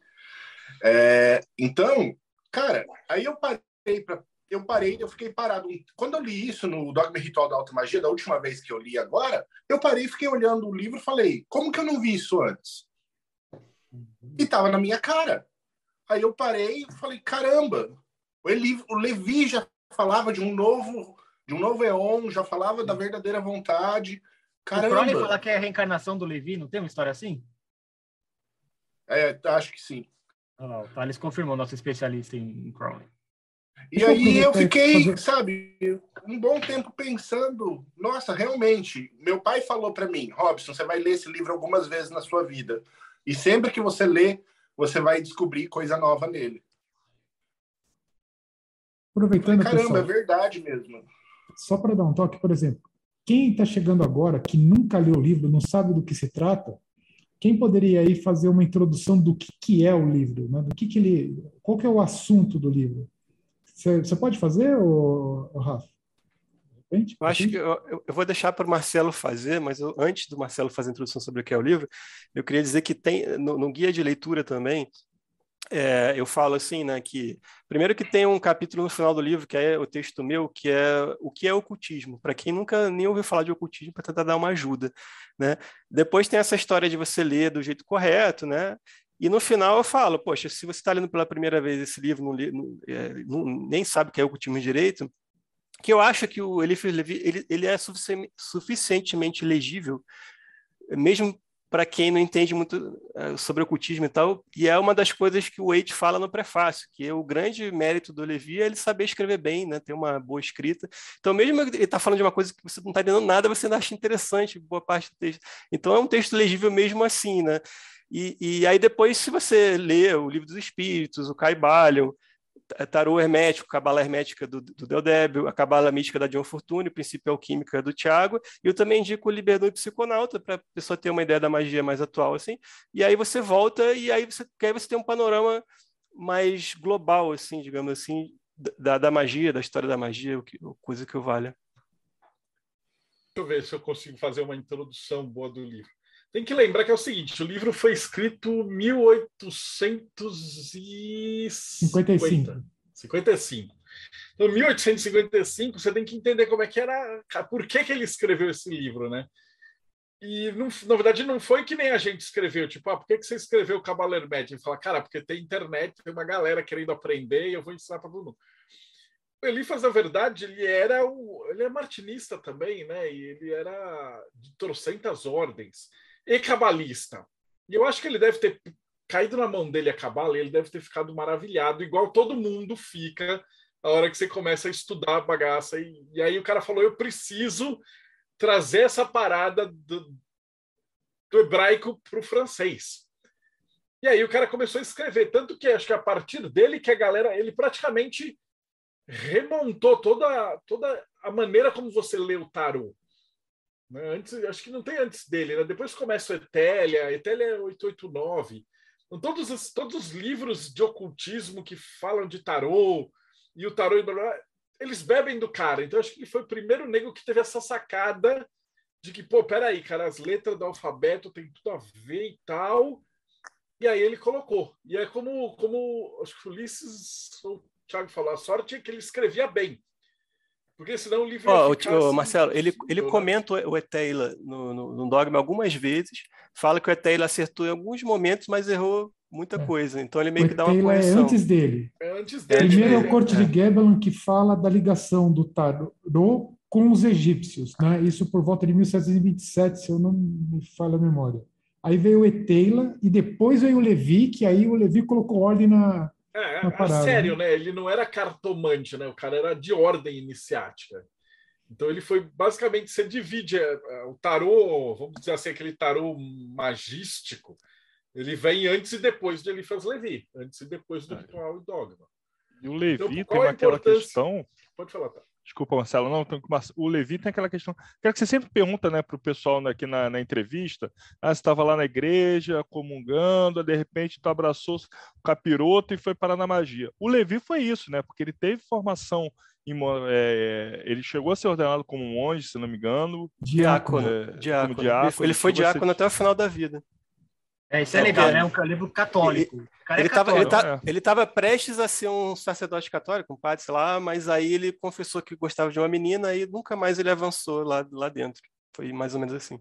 É, então, cara, aí eu parei para eu parei, eu fiquei parado. Quando eu li isso no Dogma Ritual da Alta Magia, da última vez que eu li agora, eu parei, fiquei olhando o livro e falei, como que eu não vi isso antes? E tava na minha cara. Aí eu parei e falei, caramba, o, Eli, o Levi já falava de um novo, de um novo Eon, já falava da verdadeira vontade. Caramba. O Crowley fala que é a reencarnação do Levi, não tem uma história assim? É, acho que sim. Oh, o Thales confirmou, nosso especialista em Crowley. E aí eu fiquei, sabe, um bom tempo pensando, nossa, realmente, meu pai falou para mim, Robson, você vai ler esse livro algumas vezes na sua vida. E sempre que você lê, você vai descobrir coisa nova nele. Aproveitando, Caramba, pessoal, é verdade mesmo. só para dar um toque, por exemplo, quem está chegando agora, que nunca leu o livro, não sabe do que se trata, quem poderia aí fazer uma introdução do que, que é o livro, né? do que, que ele, qual que é o assunto do livro? Você, pode fazer, ô, ô Rafa? Eu acho que eu, eu- vou deixar para o Marcelo fazer, mas eu- antes do Marcelo fazer a introdução sobre o que é o livro, eu queria dizer que tem no, no guia de leitura também, é, eu falo assim, né, que primeiro que tem um capítulo no final do livro, que é o texto meu, que é o que é ocultismo, para quem nunca nem ouviu falar de ocultismo, para tentar dar uma ajuda, né? Depois tem essa história de você ler do jeito correto, né? E no final eu falo, poxa, se você está lendo pela primeira vez esse livro, não li- não- é, não- nem sabe o que é ocultismo direito, que eu acho que o Elif Levi ele, ele é sufici- suficientemente legível, mesmo para quem não entende muito eh, sobre ocultismo e tal, e é uma das coisas que o Waite fala no prefácio, que é o grande mérito do Levi é ele saber escrever bem, né, ter uma boa escrita. Então, mesmo ele está falando de uma coisa que você não está entendendo nada, você ainda acha interessante boa parte do texto. Então, é um texto legível mesmo assim, né? E, e aí depois, se você lê o Livro dos Espíritos, o Caibalion, tarô hermético, cabala hermética do, do a cabala mística da John Fortune, o princípio alquímica do Tiago, e eu também indico o Liberdão e Psiconauta, para a pessoa ter uma ideia da magia mais atual, assim, e aí você volta e aí você, aí você tem um panorama mais global, assim, digamos assim, da, da magia, da história da magia, o que, coisa que eu valha. Deixa eu ver se eu consigo fazer uma introdução boa do livro. Tem que lembrar que é o seguinte: o livro foi escrito em 1855. 55. Então, 1855, você tem que entender como é que era, por que, que ele escreveu esse livro, né? E, não, na verdade, não foi que nem a gente escreveu, tipo, ah, por que, que você escreveu o Cavaleiro Médio? Ele fala, cara, porque tem internet, tem uma galera querendo aprender e eu vou ensinar para todo mundo. O Elifas, na verdade, ele era o, ele é martinista também, né? E ele era de trocentas ordens e cabalista. E eu acho que ele deve ter caído na mão dele a cabala e ele deve ter ficado maravilhado, igual todo mundo fica a hora que você começa a estudar a bagaça. E, e aí o cara falou: eu preciso trazer essa parada do, do hebraico para o francês. E aí o cara começou a escrever, tanto que acho que a partir dele que a galera, ele praticamente remontou toda, toda a maneira como você lê o tarô. Né? Antes, acho que não tem antes dele, né? depois começa o Etélia, Etélia é 889. Então, todos, os, todos os livros de ocultismo que falam de tarô e o tarô, eles bebem do cara. Então, acho que ele foi o primeiro nego que teve essa sacada de que, pô, peraí, cara, as letras do alfabeto tem tudo a ver e tal. E aí ele colocou. E é como, como acho que o Ulisses, o Thiago falou, a sorte é que ele escrevia bem. Porque senão o livro. Oh, o, assim, Marcelo, ele, ele comenta o Eteila no, no, no, Dogma algumas vezes, fala que o Eteila acertou em alguns momentos, mas errou muita é. coisa. Então ele meio o que dá uma correção. é antes dele. É antes dele. Primeiro é o Corte de Gebelon que fala da ligação do tarô com os egípcios, né? Isso por volta de 1727, se eu não me falha a memória. Aí veio o Eteila e depois veio o Levi, que aí o Levi colocou ordem na, é, é sério, né? Ele não era cartomante, né? O cara era de ordem iniciática. Então ele foi basicamente você divide o tarô, vamos dizer assim, aquele tarô magístico. Ele vem antes e depois de Eliphas Levi, antes e depois do ritual e dogma. E o Levi então, tem aquela questão. Pode falar, tá? Desculpa, Marcelo, não, o Levi tem aquela questão. Quero que você sempre pergunta né, para o pessoal aqui na, na entrevista: ah, você estava lá na igreja, comungando, de repente tu abraçou o capiroto e foi parar na magia. O Levi foi isso, né? Porque ele teve formação, em, é, ele chegou a ser ordenado como monge, se não me engano. Diácono. É, diácono. diácono. Ele foi diácono ser... até o final da vida. É, isso é legal, né? Um livro católico. Ele estava ele, tá, ele tava prestes a ser um sacerdote católico, um padre, sei lá, mas aí ele confessou que gostava de uma menina e nunca mais ele avançou lá, lá dentro. Foi mais ou menos assim.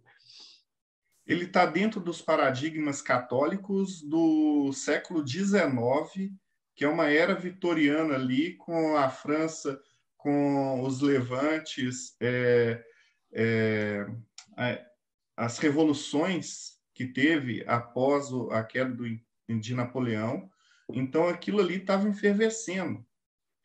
Ele está dentro dos paradigmas católicos do século XIX, que é uma era vitoriana ali, com a França, com os levantes, é, é, as revoluções que teve após a queda do, de Napoleão. Então, aquilo ali estava efervescendo.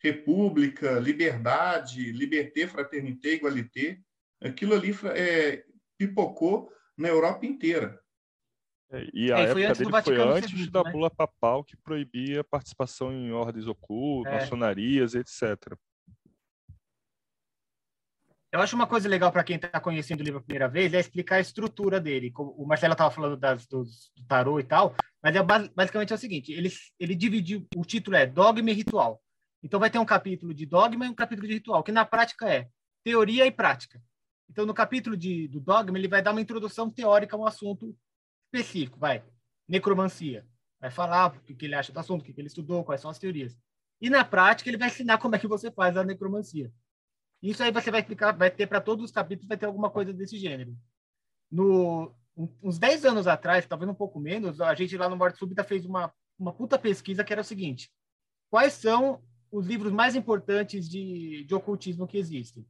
República, liberdade, liberté, fraternité, igualité. Aquilo ali é, pipocou na Europa inteira. É, E a É, foi época antes dele foi antes II, da né? bula papal que proibia a participação em ordens ocultas, É. maçonarias, etc. Eu acho uma coisa legal para quem está conhecendo o livro a primeira vez é explicar a estrutura dele. Como O Marcelo estava falando das, dos, do tarô e tal, mas é bas- basicamente é o seguinte: ele, ele dividiu, o título é Dogma e Ritual. Então vai ter um capítulo de dogma e um capítulo de ritual, que na prática é teoria e prática. Então no capítulo de, do dogma ele vai dar uma introdução teórica a um assunto específico, vai necromancia, vai falar o que, ele acha do assunto, o que ele estudou, quais são as teorias. E na prática ele vai ensinar como é que você faz a necromancia. Isso aí você vai explicar, vai ter para todos os capítulos, vai ter alguma coisa desse gênero. No, uns 10 anos atrás, talvez um pouco menos, a gente lá no Morte Súbita fez uma, uma puta pesquisa que era o seguinte: quais são os livros mais importantes de, de ocultismo que existem?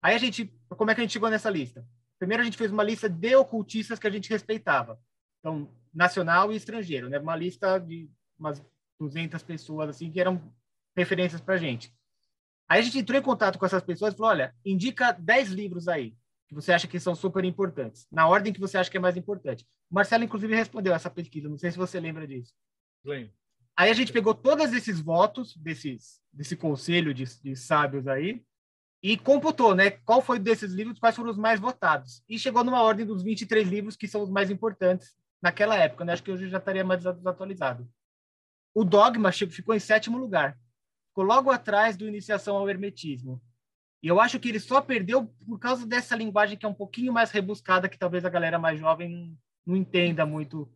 Aí a gente, como é que a gente chegou nessa lista? Primeiro a gente fez uma lista de ocultistas que a gente respeitava. Então, nacional e estrangeiro, né? Uma lista de umas 200 pessoas assim que eram referências para gente. Aí a gente entrou em contato com essas pessoas e falou: olha, indica 10 livros aí que você acha que são super importantes, na ordem que você acha que é mais importante. O Marcelo, inclusive, respondeu essa pesquisa, não sei se você lembra disso. Lembro. Aí a gente pegou todos esses votos desses, desse conselho de, de sábios aí e computou, né? Qual foi desses livros, quais foram os mais votados. E chegou numa ordem dos 23 livros que são os mais importantes naquela época, né? Acho que hoje já estaria mais desatualizado. O Dogma ficou em sétimo lugar. Ficou logo atrás do Iniciação ao Hermetismo. E eu acho que ele só perdeu por causa dessa linguagem que é um pouquinho mais rebuscada, que talvez a galera mais jovem não, não entenda muito.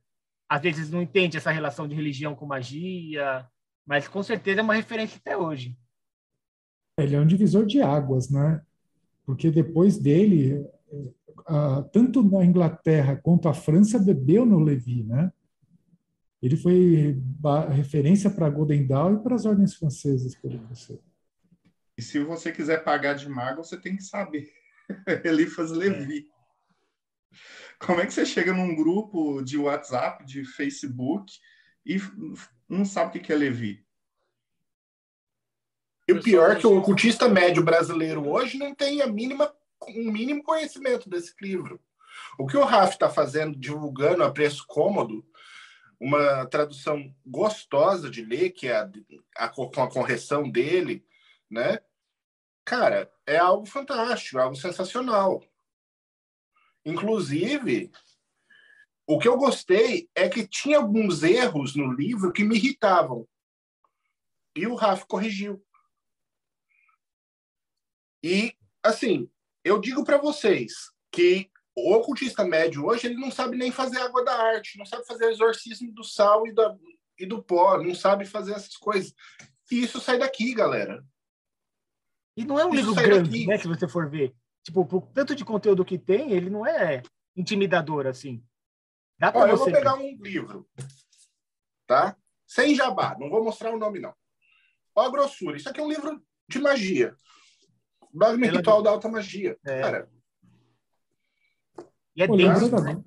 Às vezes não entende essa relação de religião com magia, mas com certeza é uma referência até hoje. Ele é um divisor de águas, né? Porque depois dele, eh, tanto na Inglaterra quanto a França bebeu no Levi, né? Ele foi referência para Golden Dawn e para as ordens francesas, pelo que sei. E se você quiser pagar de mago, você tem que saber. <laughs> Elifas Levi. Como é que você chega num grupo de WhatsApp, de Facebook, e não sabe o que que é Levi? E o pior é que o ocultista médio brasileiro hoje não tem a mínima, um mínimo conhecimento desse livro. O que o Raf está fazendo, divulgando a preço cômodo, uma tradução gostosa de ler, que é a, a- com a correção dele, né? Cara, é algo fantástico, algo sensacional. Inclusive, o que eu gostei é que tinha alguns erros no livro que me irritavam. E o Raf corrigiu. E, assim, eu digo para vocês que o ocultista médio hoje ele não sabe nem fazer água da arte, não sabe fazer exorcismo do sal e, da, e do pó, não sabe fazer essas coisas. E isso sai daqui, galera. E não é um Isso livro grande, daqui. né? Se você for ver. Tipo, por tanto de conteúdo que tem, ele não é intimidador assim. Dá Ó, eu vou pegar um livro, tá? Sem jabá, não vou mostrar o nome, não. Ó a grossura. Isso aqui é um livro de magia. Dogma Ritual da Alta Magia. É. Cara, E é denso. lembrando, agora,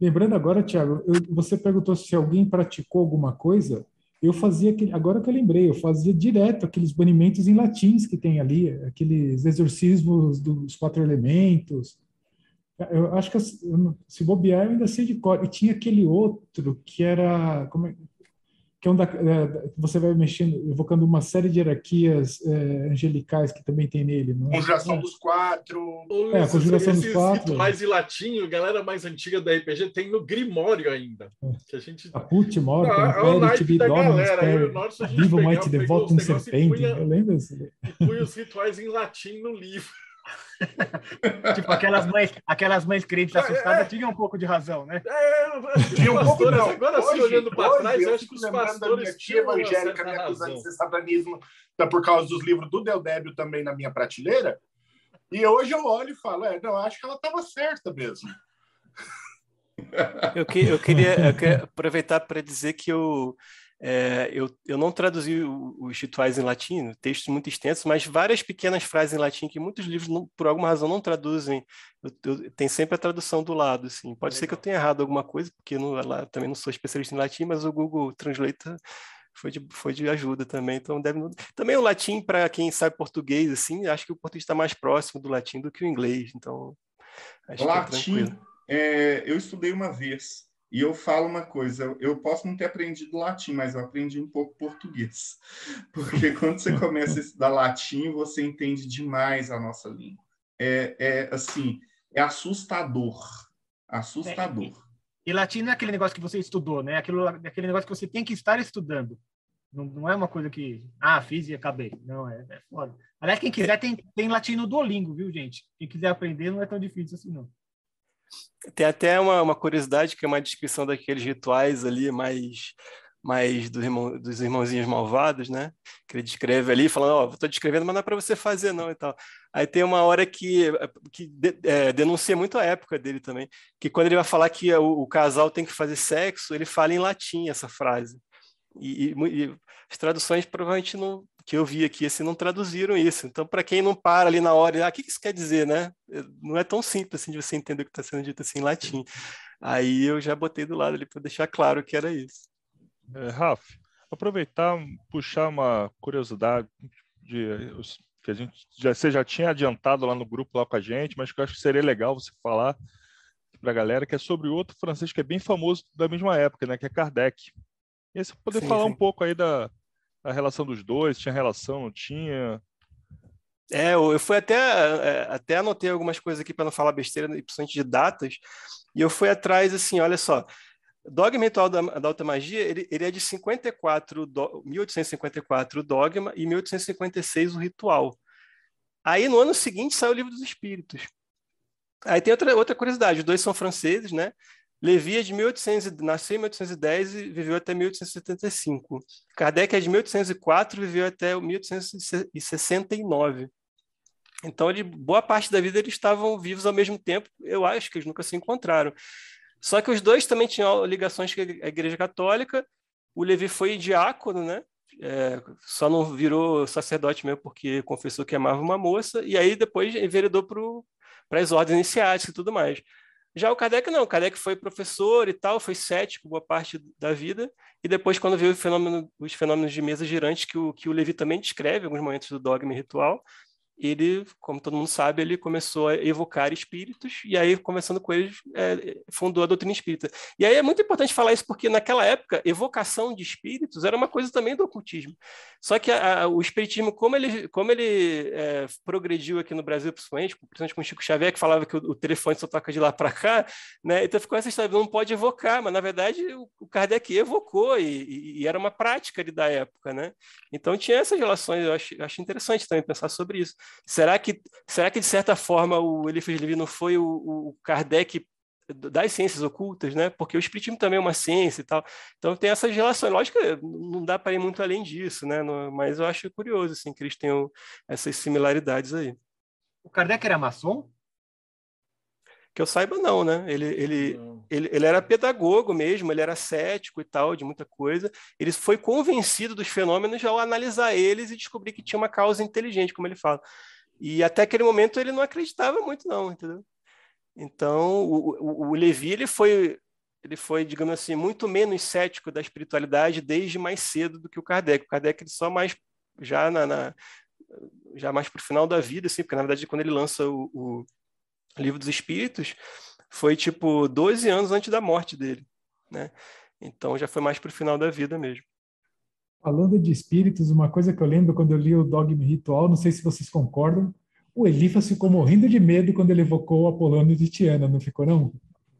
lembrando agora, Thiago, eu- você perguntou se alguém praticou alguma coisa. Eu fazia aquele, agora que eu lembrei, eu fazia direto aqueles banimentos em latins que tem ali, aqueles exorcismos dos quatro elementos. Eu acho que se bobear, eu ainda sei de cor. E tinha aquele outro que era como é, que é um da, é, você vai mexendo, evocando uma série de hierarquias é, angelicais que também tem nele, não é? Conjuração dos Quatro. Ou É, a conjuração dos quatro. rituais em latim, a galera mais antiga da RPG tem no Grimório ainda. Que a gente. Ah, é a gente Vivo pegava- Mighty pegou Devotum os negócios e Serpentem. punha- Eu lembro desse. e punha os rituais em latim no livro. <laughs> Tipo, aquelas mães, aquelas mães crentes É, assustadas é. tinham um pouco de razão, né? É, Tinha um pouco não. agora sim, Hoje- olhando para hoje trás, eu acho que os lembrando da minha pastores tia tinham evangélica me acusando de ser satanismo, tá por causa dos livros do Del Débio também na minha prateleira. E hoje eu olho e falo, é, não, acho que ela estava certa mesmo. Eu, que- eu queria, eu queria aproveitar para dizer que eu, é, eu, eu não traduzi os rituais em latim, textos muito extensos, mas várias pequenas frases em latim que muitos livros, não- por alguma razão, não traduzem. Eu, eu- tem sempre a tradução do lado. Assim. Pode ser que eu tenha errado alguma coisa, porque não, lá, também não sou especialista em latim, mas o Google Translator foi de, foi de ajuda também. Então deve, também o latim, para quem sabe português, assim, acho que o português está mais próximo do latim do que o inglês. Então, acho que é Latim, tranquilo. é, eu estudei uma vez. E eu falo uma coisa, eu, posso não ter aprendido latim, mas eu aprendi um pouco português. <laughs> Porque quando você começa a estudar latim, você entende demais a nossa língua. É, é assim, é assustador. Assustador. E latim não é aquele negócio que você estudou, né? Aquilo, aquele negócio que você tem que estar estudando. Não, não é uma coisa que, ah, fiz e acabei. Não, é, é foda. Aliás, quem quiser tem, tem latim no Duolingo, viu, gente? Quem quiser aprender não é tão difícil assim, não. Tem até uma, uma curiosidade que é uma descrição daqueles rituais ali mais mais dos, irmão, dos irmãozinhos malvados, né? Que ele descreve ali, falando, ó, oh, estou descrevendo, mas não é para você fazer, não, e tal. Aí tem uma hora que, que de, é, denuncia muito a época dele também, que quando ele vai falar que o, o, casal tem que fazer sexo, ele fala em latim essa frase. E, e, e as traduções provavelmente não, que eu vi aqui assim, não traduziram isso. Então, para quem não para ali na hora, ah, o que isso quer dizer, né? Não é tão simples assim de você entender o que está sendo dito assim em latim. Aí eu já botei do lado ali para deixar claro que era isso. É, Rafa, aproveitar, puxar uma curiosidade de, que a gente já, você já tinha adiantado lá no grupo lá com a gente, mas que eu acho que seria legal você falar para a galera, que é sobre outro francês que é bem famoso da mesma época, né? Que é Kardec. E aí você poder sim, falar sim. um pouco aí da, da relação dos dois, tinha relação, não tinha? É, eu fui até, é, até anotei algumas coisas aqui para não falar besteira, principalmente de datas, e eu fui atrás, assim, olha só, Dogma Ritual da, da Alta Magia, ele, ele é de 54, do, 1854 o Dogma e 1856 o Ritual. Aí no ano seguinte saiu o Livro dos Espíritos. Aí tem outra, outra curiosidade, os dois são franceses, né? Levi é de 1800, nasceu em 1810 e viveu até 1875. Kardec é de 1804 e viveu até 1869. Então, ele, boa parte da vida eles estavam vivos ao mesmo tempo. Eu acho que eles nunca se encontraram. Só que os dois também tinham ligações com a Igreja Católica. O Levi foi diácono, né? É, só não virou sacerdote mesmo porque confessou que amava uma moça. E aí depois enveredou para as ordens iniciáticas e tudo mais. Já o Kardec não, o Kardec foi professor e tal, foi cético boa parte da vida, e depois, quando viu fenômeno, os fenômenos de mesa girante, que o, que o Levi também descreve, alguns momentos do dogma e ritual, ele, como todo mundo sabe, ele começou a evocar espíritos e aí, conversando com eles, é, fundou a doutrina espírita. E aí é muito importante falar isso porque naquela época, evocação de espíritos era uma coisa também do ocultismo. Só que a, a, o espiritismo, como ele, como ele é, progrediu aqui no Brasil, principalmente, principalmente com Chico Xavier, que falava que o, o telefone só toca de lá para cá, né? então ficou essa história, não pode evocar, mas na verdade o, o Kardec evocou e, e, e, era uma prática ali da época. Né? Então tinha essas relações, eu acho, eu acho interessante também pensar sobre isso. Será que, será que de certa forma, o Eliphas Levi não foi o, o Kardec das ciências ocultas, né? Porque o espiritismo também é uma ciência e tal. Então tem essas relações. Lógico que não dá para ir muito além disso, né? Mas eu acho curioso assim que eles tenham essas similaridades aí. O Kardec era maçom? Que eu saiba não, né? Ele ele, ele ele era pedagogo mesmo, ele era cético e tal de muita coisa. Ele foi convencido dos fenômenos ao analisar eles e descobrir que tinha uma causa inteligente, como ele fala. E até aquele momento ele não acreditava muito, não, entendeu? Então, o, o, o Levi ele foi, ele foi, digamos assim, muito menos cético da espiritualidade desde mais cedo do que o Kardec. O Kardec ele só mais já na, na já mais para o final da vida, assim, porque na verdade quando ele lança o, o livro dos Espíritos foi tipo 12 anos antes da morte dele, né? Então já foi mais para o final da vida mesmo. Falando de espíritos, uma coisa que eu lembro quando eu li o Dogma Ritual, não sei se vocês concordam, o Elifas ficou morrendo de medo quando ele evocou o Apolônio de Tiana, não ficou não?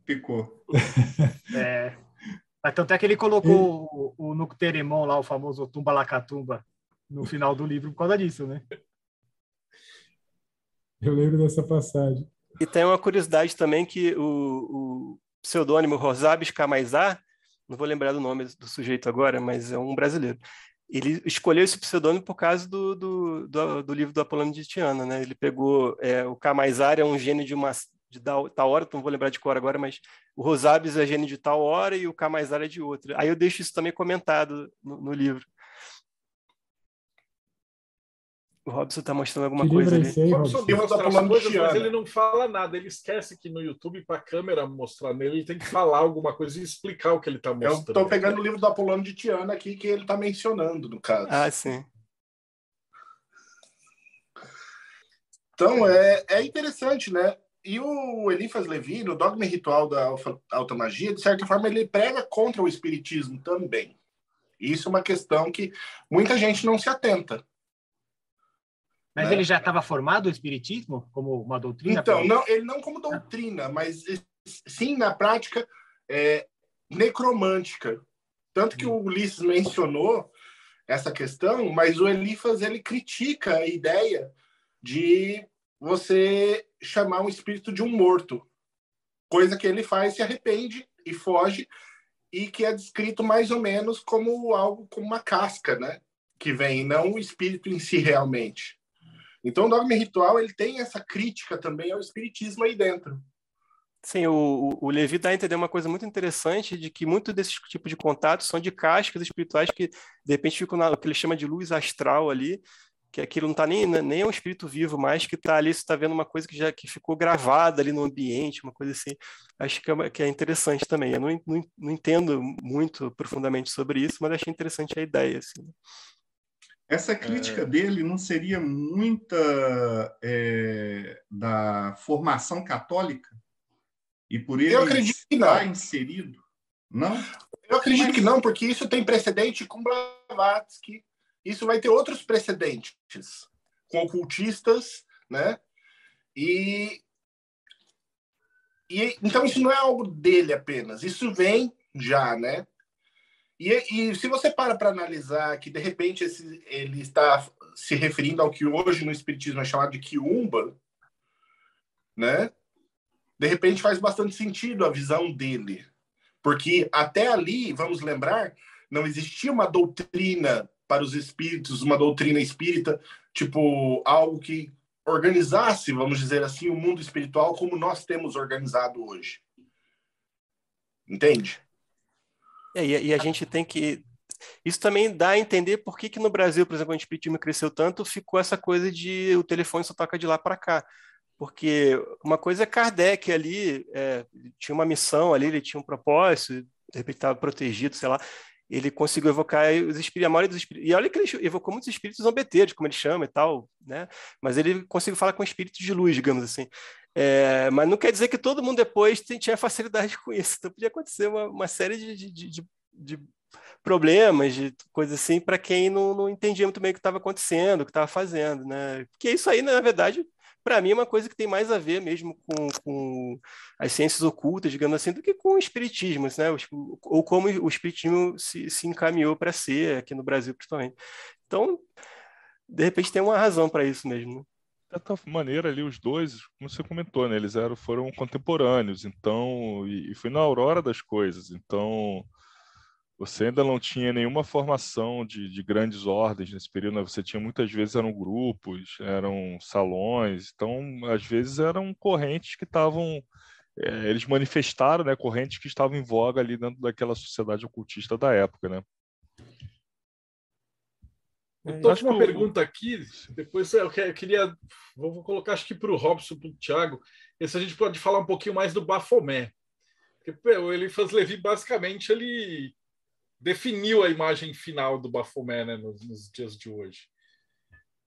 Ficou. <laughs> é. Tanto é que ele colocou o, o Nucteremon lá, o famoso Tumba Lacatumba, no final do livro por causa disso, né? Eu lembro dessa passagem. E tem uma curiosidade também que o, o pseudônimo Rosabes Camaizá não vou lembrar do nome do sujeito agora, mas é um brasileiro. Ele escolheu esse pseudônimo por causa do, do, do, do livro do Apolônio de Tiana, né? Ele pegou é, o Camaisar é um gênio de uma de tal, tal hora, não vou lembrar de cor agora, mas o Rosabes é gênio de tal hora e o Camaisar é de outra. Aí eu deixo isso também comentado no, no livro. O Robson está mostrando alguma que coisa ali. Aí, Robson mostra as coisas, mas ele não fala nada. Ele esquece que no YouTube, para a câmera mostrar nele, ele tem que falar alguma coisa e explicar o que ele está mostrando. Eu estou pegando o livro do Apolônio de Tiana aqui, que ele está mencionando, no caso. Ah, sim. Então, é, é interessante, né? e o Eliphas Levi, no Dogma e Ritual da Alta Magia, de certa forma, ele prega contra o espiritismo também. Isso é uma questão que muita gente não se atenta. Mas né? ele já estava formado o espiritismo como uma doutrina? Então, não, ele não como doutrina, mas sim na prática é, necromântica. Tanto que o Ulisses mencionou essa questão, mas o Elifas ele critica a ideia de você chamar um espírito de um morto, coisa que ele faz, se arrepende e foge, e que é descrito mais ou menos como algo como uma casca, né? Que vem, não o espírito em si realmente. Então, o dogma ritual ele tem essa crítica também ao espiritismo aí dentro. Sim, o, o Levi dá a entender uma coisa muito interessante de que muito desses tipos de contatos são de cascas espirituais que, de repente, ficam na, o que ele chama de luz astral ali, que aquilo não está nem, né, nem é um espírito vivo mais, que está ali, você está vendo uma coisa que já que ficou gravada ali no ambiente, uma coisa assim. Acho que é, que é interessante também. Eu não, não, não, entendo muito profundamente sobre isso, mas achei interessante a ideia. Assim. Essa crítica é... dele não seria muita é, da formação católica? E por ele Eu acredito estar inserido? Não? Eu acredito mas... que não, porque isso tem precedente com Blavatsky, isso vai ter outros precedentes com ocultistas, né? E, e então isso não é algo dele apenas, isso vem já, né? E, e se você para para analisar que de repente esse, ele está se referindo ao que hoje no espiritismo é chamado de quiumba, né? De repente faz bastante sentido a visão dele, porque até ali, vamos lembrar, não existia uma doutrina para os espíritos, uma doutrina espírita, tipo, algo que organizasse, vamos dizer assim, o mundo espiritual como nós temos organizado hoje. Entende? É, e, a gente tem que. Isso também dá a entender por que, que no Brasil, por exemplo, o espiritismo cresceu tanto, ficou essa coisa de o telefone só toca de lá para cá. Porque uma coisa é Kardec ali, é, tinha uma missão ali, ele tinha um propósito, de repente estava protegido, sei lá ele conseguiu evocar os espíritos, a maioria dos espíritos, e olha que ele evocou muitos espíritos zombeteiros, como ele chama e tal, né? Mas ele conseguiu falar com espíritos de luz, digamos assim. É, mas não quer dizer que todo mundo depois tinha facilidade <laughs> com isso. Então podia acontecer uma, uma série de, de, de, de problemas, de coisas assim, para quem não, não entendia muito bem o que estava acontecendo, o que estava fazendo, né? Porque isso aí, na verdade, para mim é uma coisa que tem mais a ver mesmo com, com as ciências ocultas, digamos assim, do que com o espiritismo, né? ou como o espiritismo se, se encaminhou para ser aqui no Brasil, principalmente. Então, de repente tem uma razão para isso mesmo. Certa maneira ali os dois, como você comentou, né, eles eram, foram contemporâneos, então e, e foi na aurora das coisas, então você ainda não tinha nenhuma formação de, de, grandes ordens nesse período, né? você tinha muitas vezes eram grupos, eram salões, então às vezes eram correntes que estavam, é, eles manifestaram, né, correntes que estavam em voga ali dentro daquela sociedade ocultista da época, né? Então, uma que pergunta aqui, depois eu queria, vou colocar acho que para o Robson, para o Thiago, se a gente pode falar um pouquinho mais do Bafomé. Porque o Elifas Levi, basicamente, ele definiu a imagem final do Bafomé né, nos, nos, dias de hoje.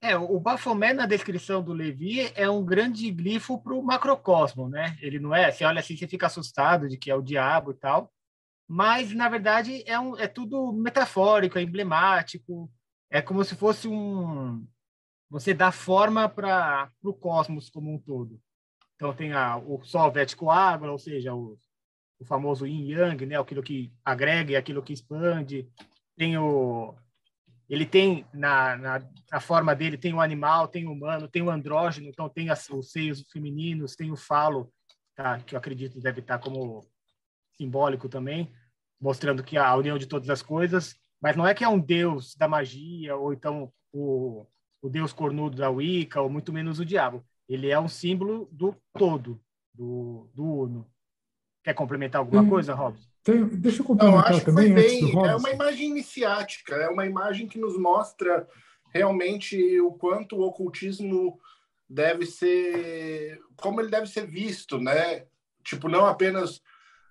É, o Bafomé, na descrição do Levi, é um grande glifo para o macrocosmo, né? Ele não é, você olha assim, você fica assustado de que é o diabo e tal, mas, na verdade, é, um, é tudo metafórico, é emblemático, é como se fosse um... Você dá forma para o cosmos como um todo. Então, tem a, o Sol veste com água, ou seja, os, o famoso yin yang, né? Aquilo que agrega e aquilo que expande. Tem o ele tem na, na, na, forma dele tem o animal, tem o humano, tem o andrógeno, então tem as, os seios femininos, tem o falo, tá? Que eu acredito deve estar como simbólico também, mostrando que a união de todas as coisas. Mas não é que é um deus da magia ou então o, o deus cornudo da Wicca ou muito menos o diabo. Ele é um símbolo do todo, do, do uno. Quer complementar alguma coisa, Robson? Tem, deixa eu complementar eu também. Bem, é uma imagem iniciática, é uma imagem que nos mostra realmente o quanto o ocultismo deve ser, como ele deve ser visto, né? Tipo, não apenas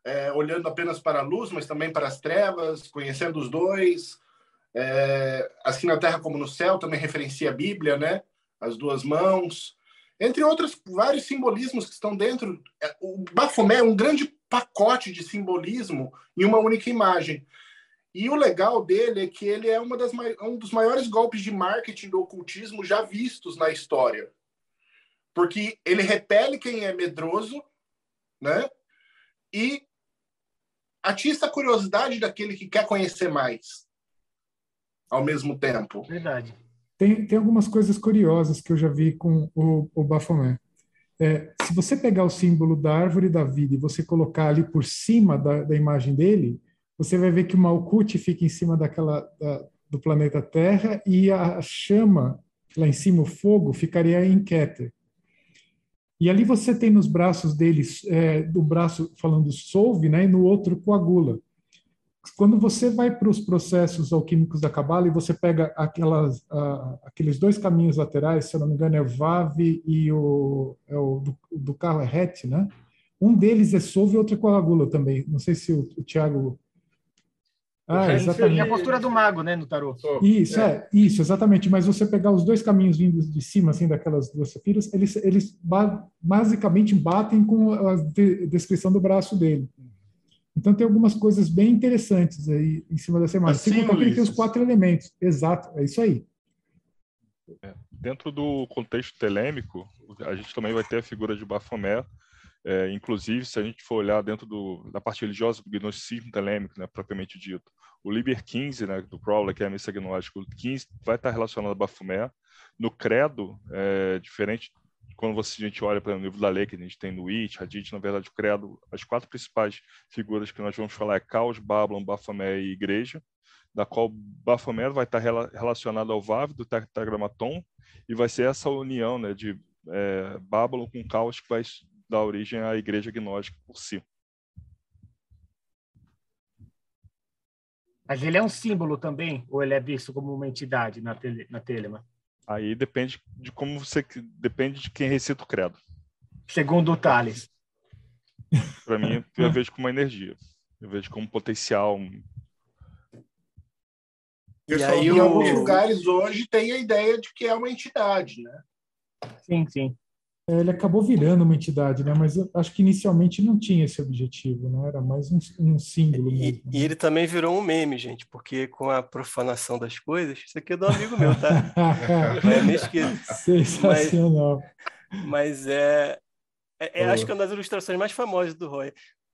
é, olhando apenas para a luz, mas também para as trevas, conhecendo os dois. É, assim na terra como no céu também referencia a Bíblia, né? As duas mãos. Entre outros vários simbolismos que estão dentro, é, o Bafomé é um grande pacote de simbolismo em uma única imagem. E o legal dele é que ele é uma das, um dos maiores golpes de marketing do ocultismo já vistos na história. Porque ele repele quem é medroso, né? E atiça a curiosidade daquele que quer conhecer mais ao mesmo tempo. Verdade. Tem, tem algumas coisas curiosas que eu já vi com o, o Baphomet. É, se você pegar o símbolo da árvore da vida e você colocar ali por cima da, da imagem dele, você vai ver que o Malkuth fica em cima daquela da, do planeta Terra e a chama lá em cima, o fogo, ficaria em Keter. E ali você tem nos braços deles, é, do braço falando solve, né, e no outro coagula. Quando você vai para os processos alquímicos da Cabala e você pega aquelas, aqueles dois caminhos laterais, se eu não me engano é o Vav e o, é o do, do carro é Het, né? Um deles é solve e outro é coagula também. Não sei se o, o Tiago ah, exatamente. É a postura do mago, né, no tarô. Isso, é. é. isso, exatamente. Mas você pegar os dois caminhos vindos de cima, assim, daquelas duas safiras, eles, eles basicamente batem com a de descrição do braço dele. Então tem algumas coisas bem interessantes aí em cima dessa imagem. Assim, Sem tem os quatro elementos. Exato, é isso aí. É. Dentro do contexto telêmico, a gente também vai ter a figura de Baphomet, é, inclusive, se a gente for olhar dentro do, da parte religiosa do gnosticismo telêmico, né, propriamente dito, o Liber 15, né, do Crowley, que é a missa agnóstica, o 15 vai estar relacionado a Bafomé. No credo, é, diferente quando você, a gente olha para o livro da lei que a gente tem no It, Hadith, na verdade, o credo, as quatro principais figuras que nós vamos falar é Caos, Babylon, Bafomé e Igreja, da qual Bafomé vai estar relacionado ao Vav do Tetragrammaton, e vai ser essa união né, de é, Babylon com Caos que vai dar origem à igreja gnóstica por si. Mas ele é um símbolo também, ou ele é visto como uma entidade na, tele, na Telema? Aí depende de como você. Depende de quem recita o credo. Segundo o Thales. Para mim, eu vejo como uma energia. Eu vejo como potencial. E aí, em alguns lugares hoje tem a ideia de que é uma entidade, né? Sim, sim. É, ele acabou virando uma entidade, né? Mas acho que inicialmente não tinha esse objetivo, né? Era mais um, um símbolo. E, mesmo, né? e, ele também virou um meme, gente, porque com a profanação das coisas, isso aqui é do amigo meu, tá? <laughs> é mesquita. Sensacional. Mas, mas é, é, é acho que é uma das ilustrações mais famosas do Roy.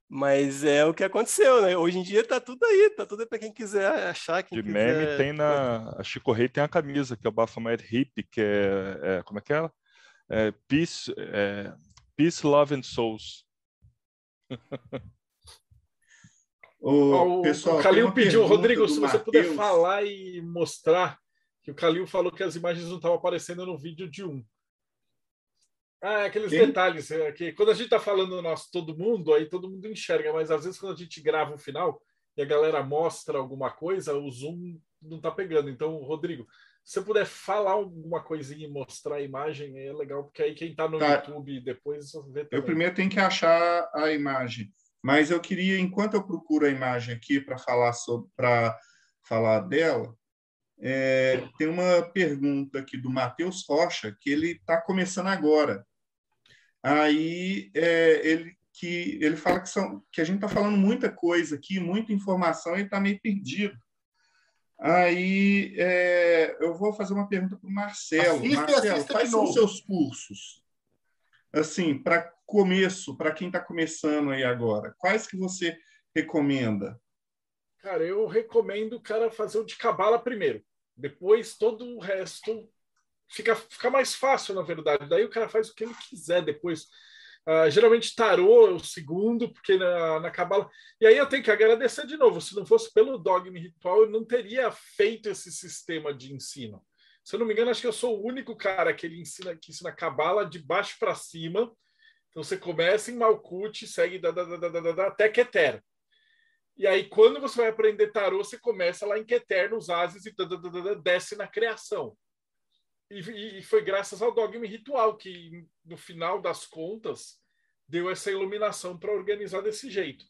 Mas é o que aconteceu, né? Hoje em dia tá tudo aí, tá tudo aí para quem quiser achar. Quem de quiser... meme tem na. A Chico Rei tem a camisa, que é o Baphomet Hip, que é, é. Como é que é? É, Peace, é, Peace, Love and Souls. o, pessoal, o Calil pediu, Rodrigo, se você Mateus. puder falar e mostrar que o Calil falou que as imagens não estavam aparecendo no vídeo de um. Ah, é aqueles Quem? detalhes é, que quando a gente está falando nosso todo mundo, aí todo mundo enxerga, mas às vezes quando a gente grava o final e a galera mostra alguma coisa, o zoom não está pegando. Então, Rodrigo, se você puder falar alguma coisinha e mostrar a imagem, é legal, porque aí quem está no tá. YouTube depois vê também. Eu primeiro tenho que achar a imagem, mas eu queria, enquanto eu procuro a imagem aqui para falar sobre, para falar dela, é, tem uma pergunta aqui do Matheus Rocha que ele está começando agora. Aí é, ele que ele fala que são que a gente está falando muita coisa aqui, muita informação, e está meio perdido. Aí é, eu vou fazer uma pergunta para o Marcelo. Assista Marcelo, quais são os seus cursos? Assim, para começo, para quem está começando aí agora, quais que você recomenda? Cara, eu recomendo o cara fazer o de cabala primeiro. Depois todo o resto fica, fica mais fácil, na verdade. Daí o cara faz o que ele quiser depois. Uh, geralmente tarô é o segundo, porque na, Cabala. E aí eu tenho que agradecer de novo. Se não fosse pelo Dogma Ritual, eu não teria feito esse sistema de ensino. Se eu não me engano, acho que eu sou o único cara que ele ensina que ensina Cabala de baixo para cima. Então você começa em Malkuth, segue da, da, da, da, da, até Keter. E aí, quando você vai aprender tarô, você começa lá em Keter, nos Ases, e da, da, da, da, desce na criação. E, e, foi graças ao dogma ritual que, no final das contas, deu essa iluminação para organizar desse jeito.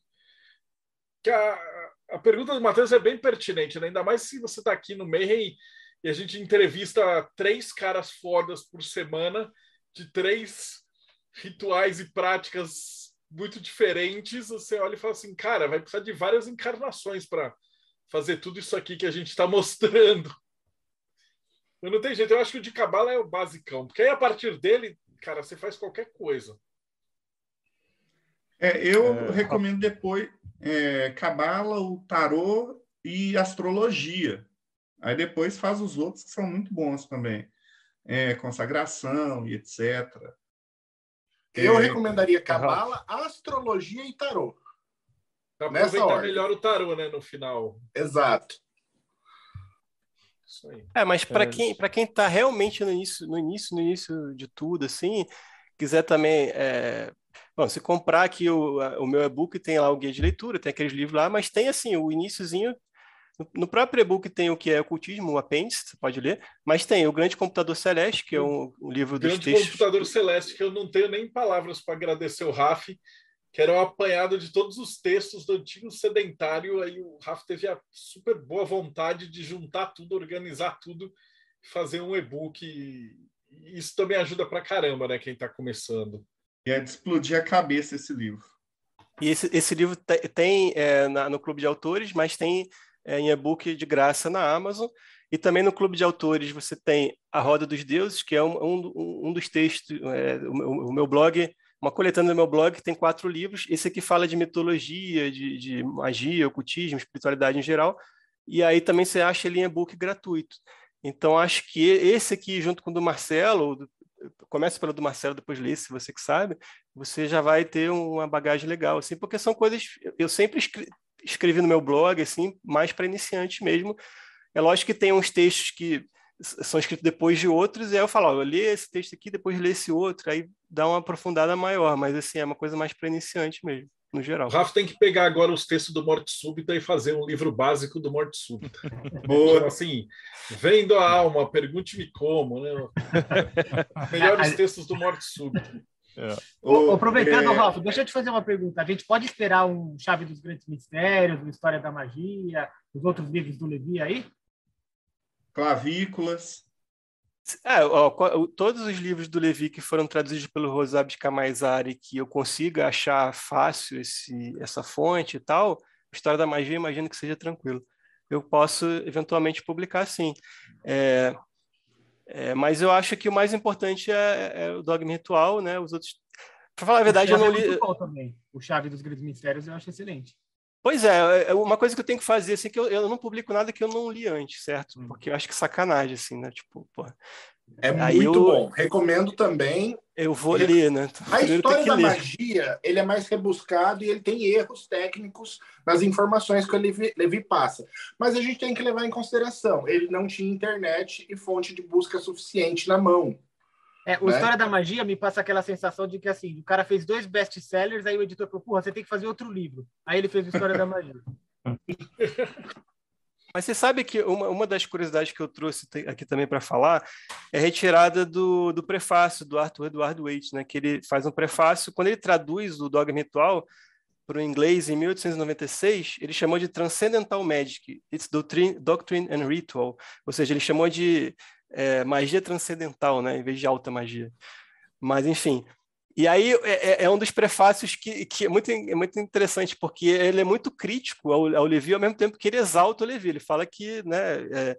Que a, a pergunta do Matheus é bem pertinente, né? ainda mais se você está aqui no Mayhem e a gente entrevista três caras fodas por semana de três rituais e práticas muito diferentes, você olha e fala assim, cara, vai precisar de várias encarnações para fazer tudo isso aqui que a gente está <laughs> mostrando. Eu não tem jeito, eu acho que o de Cabala é o basicão, porque aí a partir dele, cara, você faz qualquer coisa. É, eu é... recomendo depois é, Cabala, o Tarô e Astrologia. Aí depois faz os outros que são muito bons também. É, consagração e etc. Eu é, recomendaria Cabala, Astrologia e Tarô. Pra aproveitar melhor o tarô, né, no final. Exato. É, mas para é. quem para quem está realmente no início, no início, no início de tudo, assim, quiser também é... Bom, se comprar aqui o, o meu e-book, tem lá o guia de leitura, tem aqueles livros lá, mas tem assim, o iníciozinho no próprio e-book tem o que é ocultismo, o apêndice, você pode ler, mas tem o Grande Computador Celeste, que é um, um livro dos Grande textos... Computador Celeste, que eu não tenho nem palavras para agradecer o Raf, que era um apanhado de todos os textos do antigo sedentário, aí o Raf teve a super boa vontade de juntar tudo, organizar tudo, fazer um e-book, isso também ajuda para caramba, né, quem está começando. E é de explodir a cabeça esse livro. E esse, esse livro tem é, na, no Clube de Autores, mas tem é, em e-book de graça na Amazon. E também no Clube de Autores você tem A Roda dos Deuses, que é um, um, um dos textos, é, o, o, meu blog, uma coletânea do meu blog, que tem quatro livros. Esse aqui fala de mitologia, de, de magia, ocultismo, espiritualidade em geral. E aí também você acha ele em e-book gratuito. Então acho que esse aqui, junto com o do Marcelo, começa pelo do Marcelo, depois lê, se você que sabe, você já vai ter uma bagagem legal, assim, porque são coisas. Eu sempre escrevi no meu blog, assim, mais para iniciante mesmo. É lógico que tem uns textos que são escritos depois de outros, e aí eu falo, ó, eu li esse texto aqui, depois li esse outro, aí dá uma aprofundada maior, mas assim, é uma coisa mais para iniciante mesmo, no geral. O Rafa tem que pegar agora os textos do Morte Súbita e fazer um livro básico do Morte Súbita. <laughs> Boa. assim, vendo a alma, pergunte-me como, né? <laughs> Melhores textos do Morte Súbita. É. O, aproveitando, é... Ralf, deixa eu te fazer uma pergunta. A gente pode esperar um Chave dos Grandes Mistérios, uma História da Magia, os outros livros do Levi aí? Clavículas. É, ó, todos os livros do Levi que foram traduzidos pelo Rosab Camaisari, que eu consiga achar fácil esse, essa fonte e tal, História da Magia, imagino que seja tranquilo. Eu posso eventualmente publicar sim. É, é, mas eu acho que o mais importante é, é o Dogma Ritual, né? Os outros. Para falar a verdade, eu não li. É também. O Chave dos Grandes Mistérios eu acho excelente. Pois é, é uma coisa que eu tenho que fazer, assim, que eu, eu não publico nada que eu não li antes, certo? Hum. Porque eu acho que sacanagem, assim, né? Tipo, pô. É Aí muito eu, bom. Recomendo também. Eu vou ler, né? A história da ler. magia, ele é mais rebuscado e ele tem erros técnicos nas informações que o Levi, Levi passa. Mas a gente tem que levar em consideração, ele não tinha internet e fonte de busca suficiente na mão. É, o né? História da Magia me passa aquela sensação de que assim, o cara fez dois best-sellers, aí o editor falou, porra, você tem que fazer outro livro. Aí ele fez o História da Magia. <laughs> Mas você sabe que uma, uma das curiosidades que eu trouxe aqui também para falar é retirada do, do prefácio do Arthur Eduardo Waite, né? que ele faz um prefácio, quando ele traduz o Dogma Ritual para o inglês em 1896, ele chamou de Transcendental Magic, It's Doctrine, Doctrine and Ritual, ou seja, ele chamou de é, magia transcendental, né, em vez de alta magia. Mas, enfim. E aí é, é, é um dos prefácios que, que é, muito, é muito interessante, porque ele é muito crítico ao, ao Levi, ao mesmo tempo que ele exalta o Levi. Ele fala que né, é,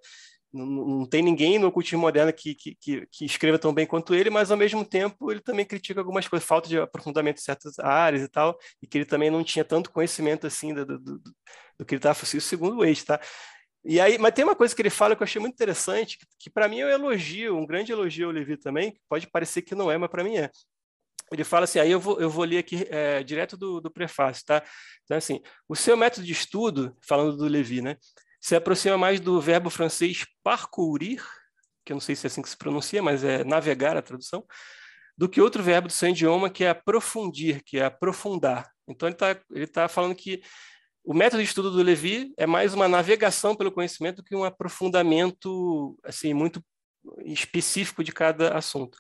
não, não, tem ninguém no ocultismo moderno que, que, que, que, escreva tão bem quanto ele, mas ao mesmo tempo ele também critica algumas coisas, falta de aprofundamento em certas áreas e tal, e que ele também não tinha tanto conhecimento assim do, do, do, do que ele estava fazendo, segundo o Eix, tá? E aí, mas tem uma coisa que ele fala que eu achei muito interessante, que, que para mim é um elogio, um grande elogio ao Levi também, pode parecer que não é, mas para mim é. Ele fala assim, aí eu vou, eu vou ler aqui é, direto do, do prefácio, tá? Então, assim, o seu método de estudo, falando do Levi, né, se aproxima mais do verbo francês parcourir, que eu não sei se é assim que se pronuncia, mas é navegar a tradução, do que outro verbo do seu idioma, que é aprofundir, que é aprofundar. Então, ele está ele tá falando que o método de estudo do Levi é mais uma navegação pelo conhecimento que um aprofundamento assim muito específico de cada assunto.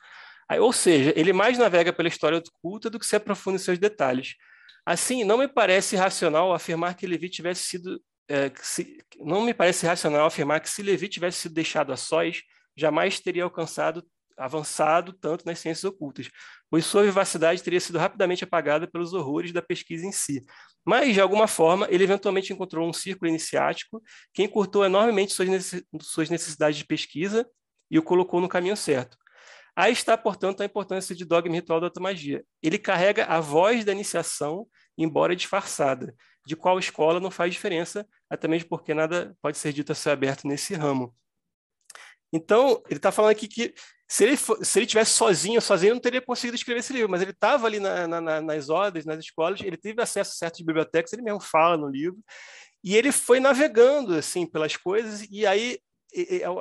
Aí, ou seja, ele mais navega pela história oculta do que se aprofunda em seus detalhes. Assim, não me parece racional afirmar que Levi tivesse sido é, se, não me parece racional afirmar que se Levi tivesse sido deixado a sós, jamais teria alcançado avançado tanto nas ciências ocultas, pois sua vivacidade teria sido rapidamente apagada pelos horrores da pesquisa em si. Mas, de alguma forma, ele eventualmente encontrou um círculo iniciático que encurtou enormemente suas necessidades de pesquisa e o colocou no caminho certo. Aí está, portanto, a importância de dogma ritual da automagia. Ele carrega a voz da iniciação, embora disfarçada, de qual escola não faz diferença, até mesmo porque nada pode ser dito a ser aberto nesse ramo. Então, ele está falando aqui que se ele, se ele tivesse sozinho, sozinho não teria conseguido escrever esse livro, mas ele estava ali na, na, nas ordens, nas escolas, ele teve acesso a certas bibliotecas, ele mesmo fala no livro, e ele foi navegando assim pelas coisas, e aí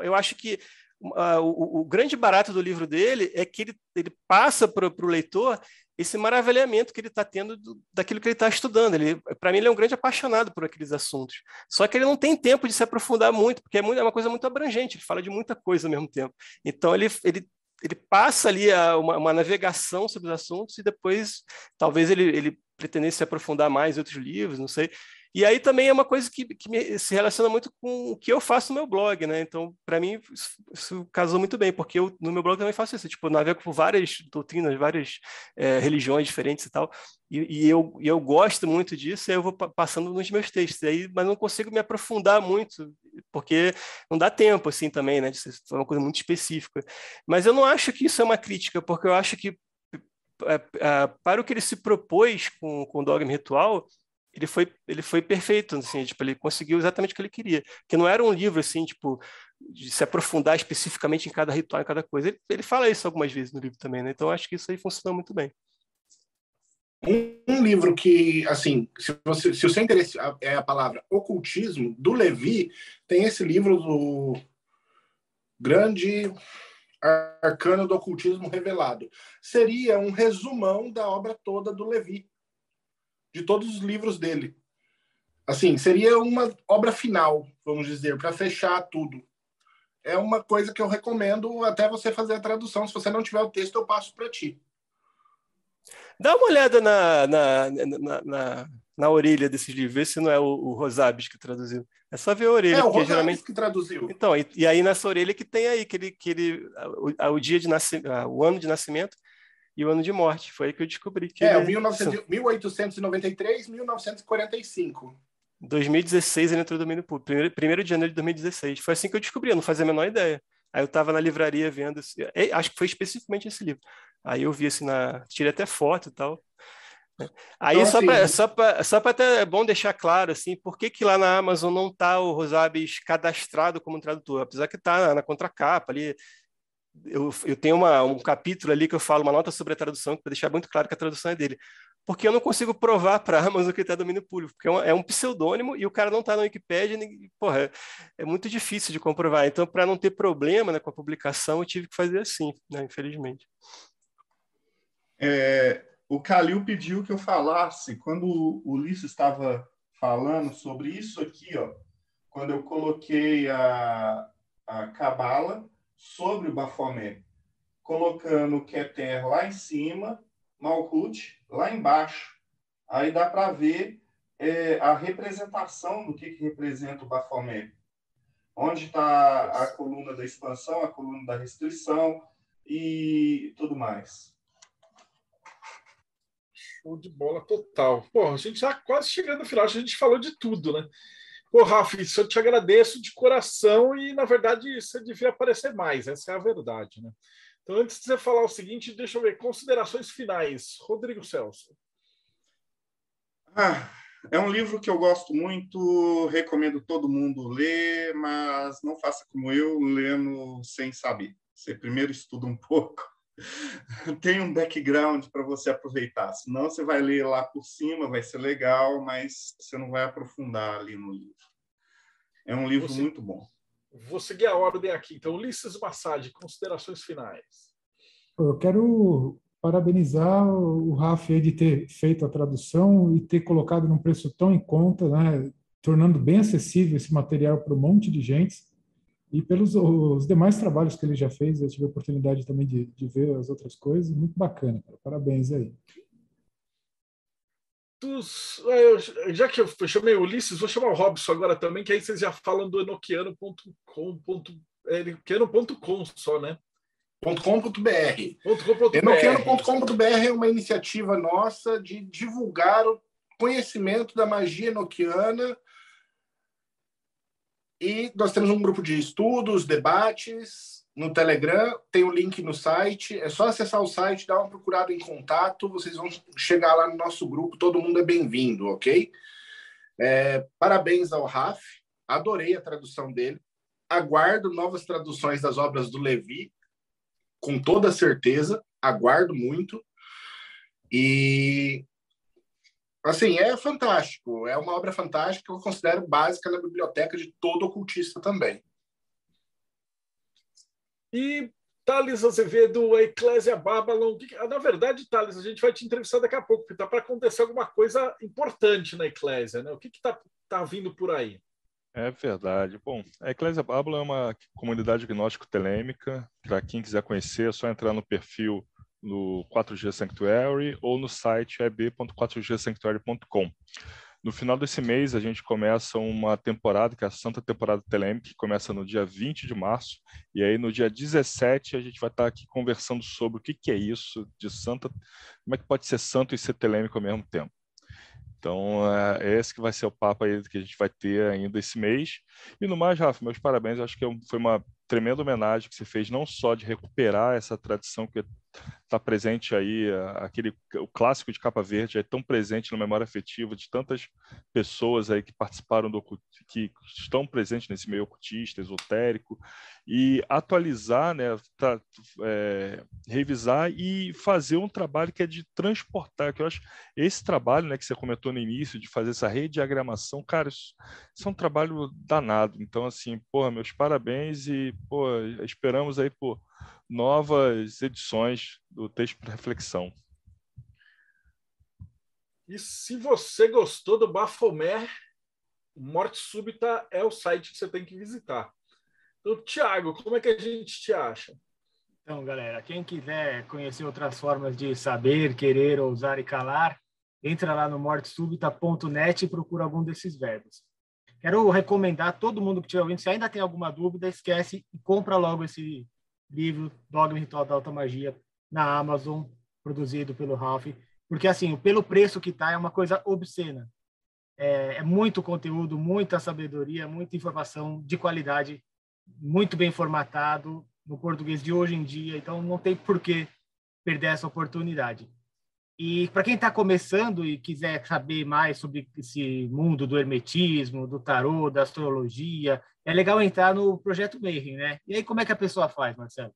eu acho que uh, o, o, grande barato do livro dele é que ele, ele passa para o leitor esse maravilhamento que ele está tendo do, daquilo que ele está estudando. Ele, para mim, ele é um grande apaixonado por aqueles assuntos. Só que ele não tem tempo de se aprofundar muito, porque é, muito, é uma coisa muito abrangente. Ele fala de muita coisa ao mesmo tempo. Então ele, ele, ele passa ali a, uma, uma, navegação sobre os assuntos e depois talvez ele, ele pretendesse se aprofundar mais em outros livros, não sei. E aí também é uma coisa que, que me, se relaciona muito com o que eu faço no meu blog, né? Então, para mim, isso, isso, casou muito bem, porque eu no meu blog também faço isso, tipo, navego por várias doutrinas, várias é, religiões diferentes e tal, e, e, eu, e eu gosto muito disso, e aí eu vou passando nos meus textos, aí, mas não consigo me aprofundar muito, porque não dá tempo, assim, também, né? De ser uma coisa muito específica. Mas eu não acho que isso é uma crítica, porque eu acho que é, é, para o que ele se propôs com o dogma ritual, ele foi, ele foi perfeito, assim, tipo, ele conseguiu exatamente o que ele queria. Que não era um livro, assim, tipo, de se aprofundar especificamente em cada ritual, em cada coisa. Ele, ele fala isso algumas vezes no livro também, né? Então, acho que isso aí funcionou muito bem. Um, um livro que, assim, se, você, se o seu interesse é a palavra ocultismo, do Levi, tem esse livro do Grande Arcano do Ocultismo Revelado. Seria um resumão da obra toda do Levi de todos os livros dele. Assim, seria uma obra final, vamos dizer, para fechar tudo. É uma coisa que eu recomendo até você fazer a tradução. Se você não tiver o texto, eu passo para ti. Dá uma olhada na, na, na, na, na orelha desses livros, vê se não é o, o Rosabis que traduziu. É só ver a orelha. É o Rosabis geralmente... que traduziu. Então, e, e, aí nessa orelha que tem aí, que ele, que ele, o, o dia de nascimento, o ano de nascimento e o ano de morte. Foi aí que eu descobri que. É, ele... 1900, 1893, 1945. 2016 ele entrou no domínio público, primeiro, primeiro de janeiro de 2016. Foi assim que eu descobri, eu não fazia a menor ideia. Aí eu estava na livraria vendo, acho que foi especificamente esse livro. Aí eu vi assim, na, tirei até foto e tal. Aí então, só assim, para só para só para até é bom deixar claro assim, por que, que lá na Amazon não está o Rosabes cadastrado como tradutor, apesar que está na, na contracapa ali, eu, eu tenho uma, um capítulo ali que eu falo uma nota sobre a tradução, para deixar muito claro que a tradução é dele. Porque eu não consigo provar para a Amazon que está domínio público, porque é um, é um, pseudônimo e o cara não está na Wikipedia, e, porra, é, é, muito difícil de comprovar. Então, para não ter problema né, com a publicação, eu tive que fazer assim, né, infelizmente. É, o Calil pediu que eu falasse, quando o Ulisses estava falando sobre isso aqui, ó, quando eu coloquei a, a Cabala, sobre o Bafomé, colocando Keter lá em cima, Malkut lá embaixo. Aí dá para ver é, a representação do que, que representa o Bafomé. Onde está a coluna da expansão, a coluna da restrição e tudo mais. Show de bola total. Pô, a gente já quase chegando no final, a gente falou de tudo, né? Pô, Rafa, isso eu te agradeço de coração e, na verdade, você devia aparecer mais, essa é a verdade, né? Então, antes de você falar o seguinte, deixa eu ver, considerações finais. Rodrigo Celso. Ah, é um livro que eu gosto muito, recomendo todo mundo ler, mas não faça como eu, lendo sem saber. Você primeiro estuda um pouco, <laughs> tem um background para você aproveitar. Senão você vai ler lá por cima, vai ser legal, mas você não vai aprofundar ali no livro. É um livro você, muito bom. Vou seguir a ordem aqui. Então, Ulisses Massad, considerações finais. Eu quero parabenizar o Rafa de ter feito a tradução e ter colocado num preço tão em conta, né, tornando bem acessível esse material para um monte de gente e pelos os demais trabalhos que ele já fez, eu tive a oportunidade também de, de ver as outras coisas, muito bacana, cara. parabéns aí. Dos, é, já que eu chamei o Ulisses, vou chamar o Robson agora também, que aí vocês já falam do enoquiano.com, enoquiano.com só, né? .com.br. Enoquiano.com.br é uma iniciativa nossa de divulgar o conhecimento da magia enoquiana. E nós temos um grupo de estudos, debates no Telegram, tem o um link no site. É só acessar o site, dar uma procurada em contato, vocês vão chegar lá no nosso grupo. Todo mundo é bem-vindo, ok? É, parabéns ao Raf, adorei a tradução dele. Aguardo novas traduções das obras do Levi, com toda certeza, aguardo muito. E assim, é fantástico, é uma obra fantástica que eu considero básica na biblioteca de todo ocultista também. E Thales Azevedo, a Eclésia Babylon. Na verdade, Thales, a gente vai te entrevistar daqui a pouco, porque está para acontecer alguma coisa importante na Eclésia, né? O que está tá vindo por aí? É verdade. Bom, a Eclésia Babylon é uma comunidade gnóstico-telêmica. Para quem quiser conhecer, é só entrar no perfil no 4G Sanctuary ou no site eb.4gsanctuary.com. No final desse mês, a gente começa uma temporada, que é a Santa Temporada Telêmica, que começa no dia 20 de março. E aí, no dia 17, a gente vai estar aqui conversando sobre o que, que é isso de santa, como é que pode ser santo e ser telêmico ao mesmo tempo. Então, é esse que vai ser o papo aí que a gente vai ter ainda esse mês. E no mais, Rafa, meus parabéns. Acho que é foi uma tremenda homenagem que você fez, não só de recuperar essa tradição que está presente aí, aquele o clássico de capa verde é tão presente na memória afetiva de tantas pessoas aí que participaram do que estão presentes nesse meio ocultista, esotérico, e atualizar, né, tá, é, revisar e fazer um trabalho que é de transportar, que eu acho esse trabalho, né, que você comentou no início de fazer essa rediagramação, cara, isso, isso é um trabalho danado. Então assim, pô, meus parabéns e pô, esperamos aí por novas edições do texto para reflexão. E se você gostou do Bafomé, Morte Súbita é o site que você tem que visitar. Então, Tiago, como é que a gente te acha? Então, galera, quem quiser conhecer outras formas de saber, querer, ousar e calar, entra lá no mortesúbita.net e procura algum desses verbos. Quero recomendar a todo mundo que estiver ouvindo, se ainda tem alguma dúvida, esquece e compra logo esse livro Dogma Ritual da Alta Magia na Amazon, produzido pelo Ralph, porque assim, pelo preço que tá, é uma coisa obscena. É, é muito conteúdo, muita sabedoria, muita informação de qualidade, muito bem formatado no português de hoje em dia, então não tem por que perder essa oportunidade. E para quem está começando e quiser saber mais sobre esse mundo do hermetismo, do tarô, da astrologia, é legal entrar no Projeto Mayhem, né? E aí como é que a pessoa faz, Marcelo?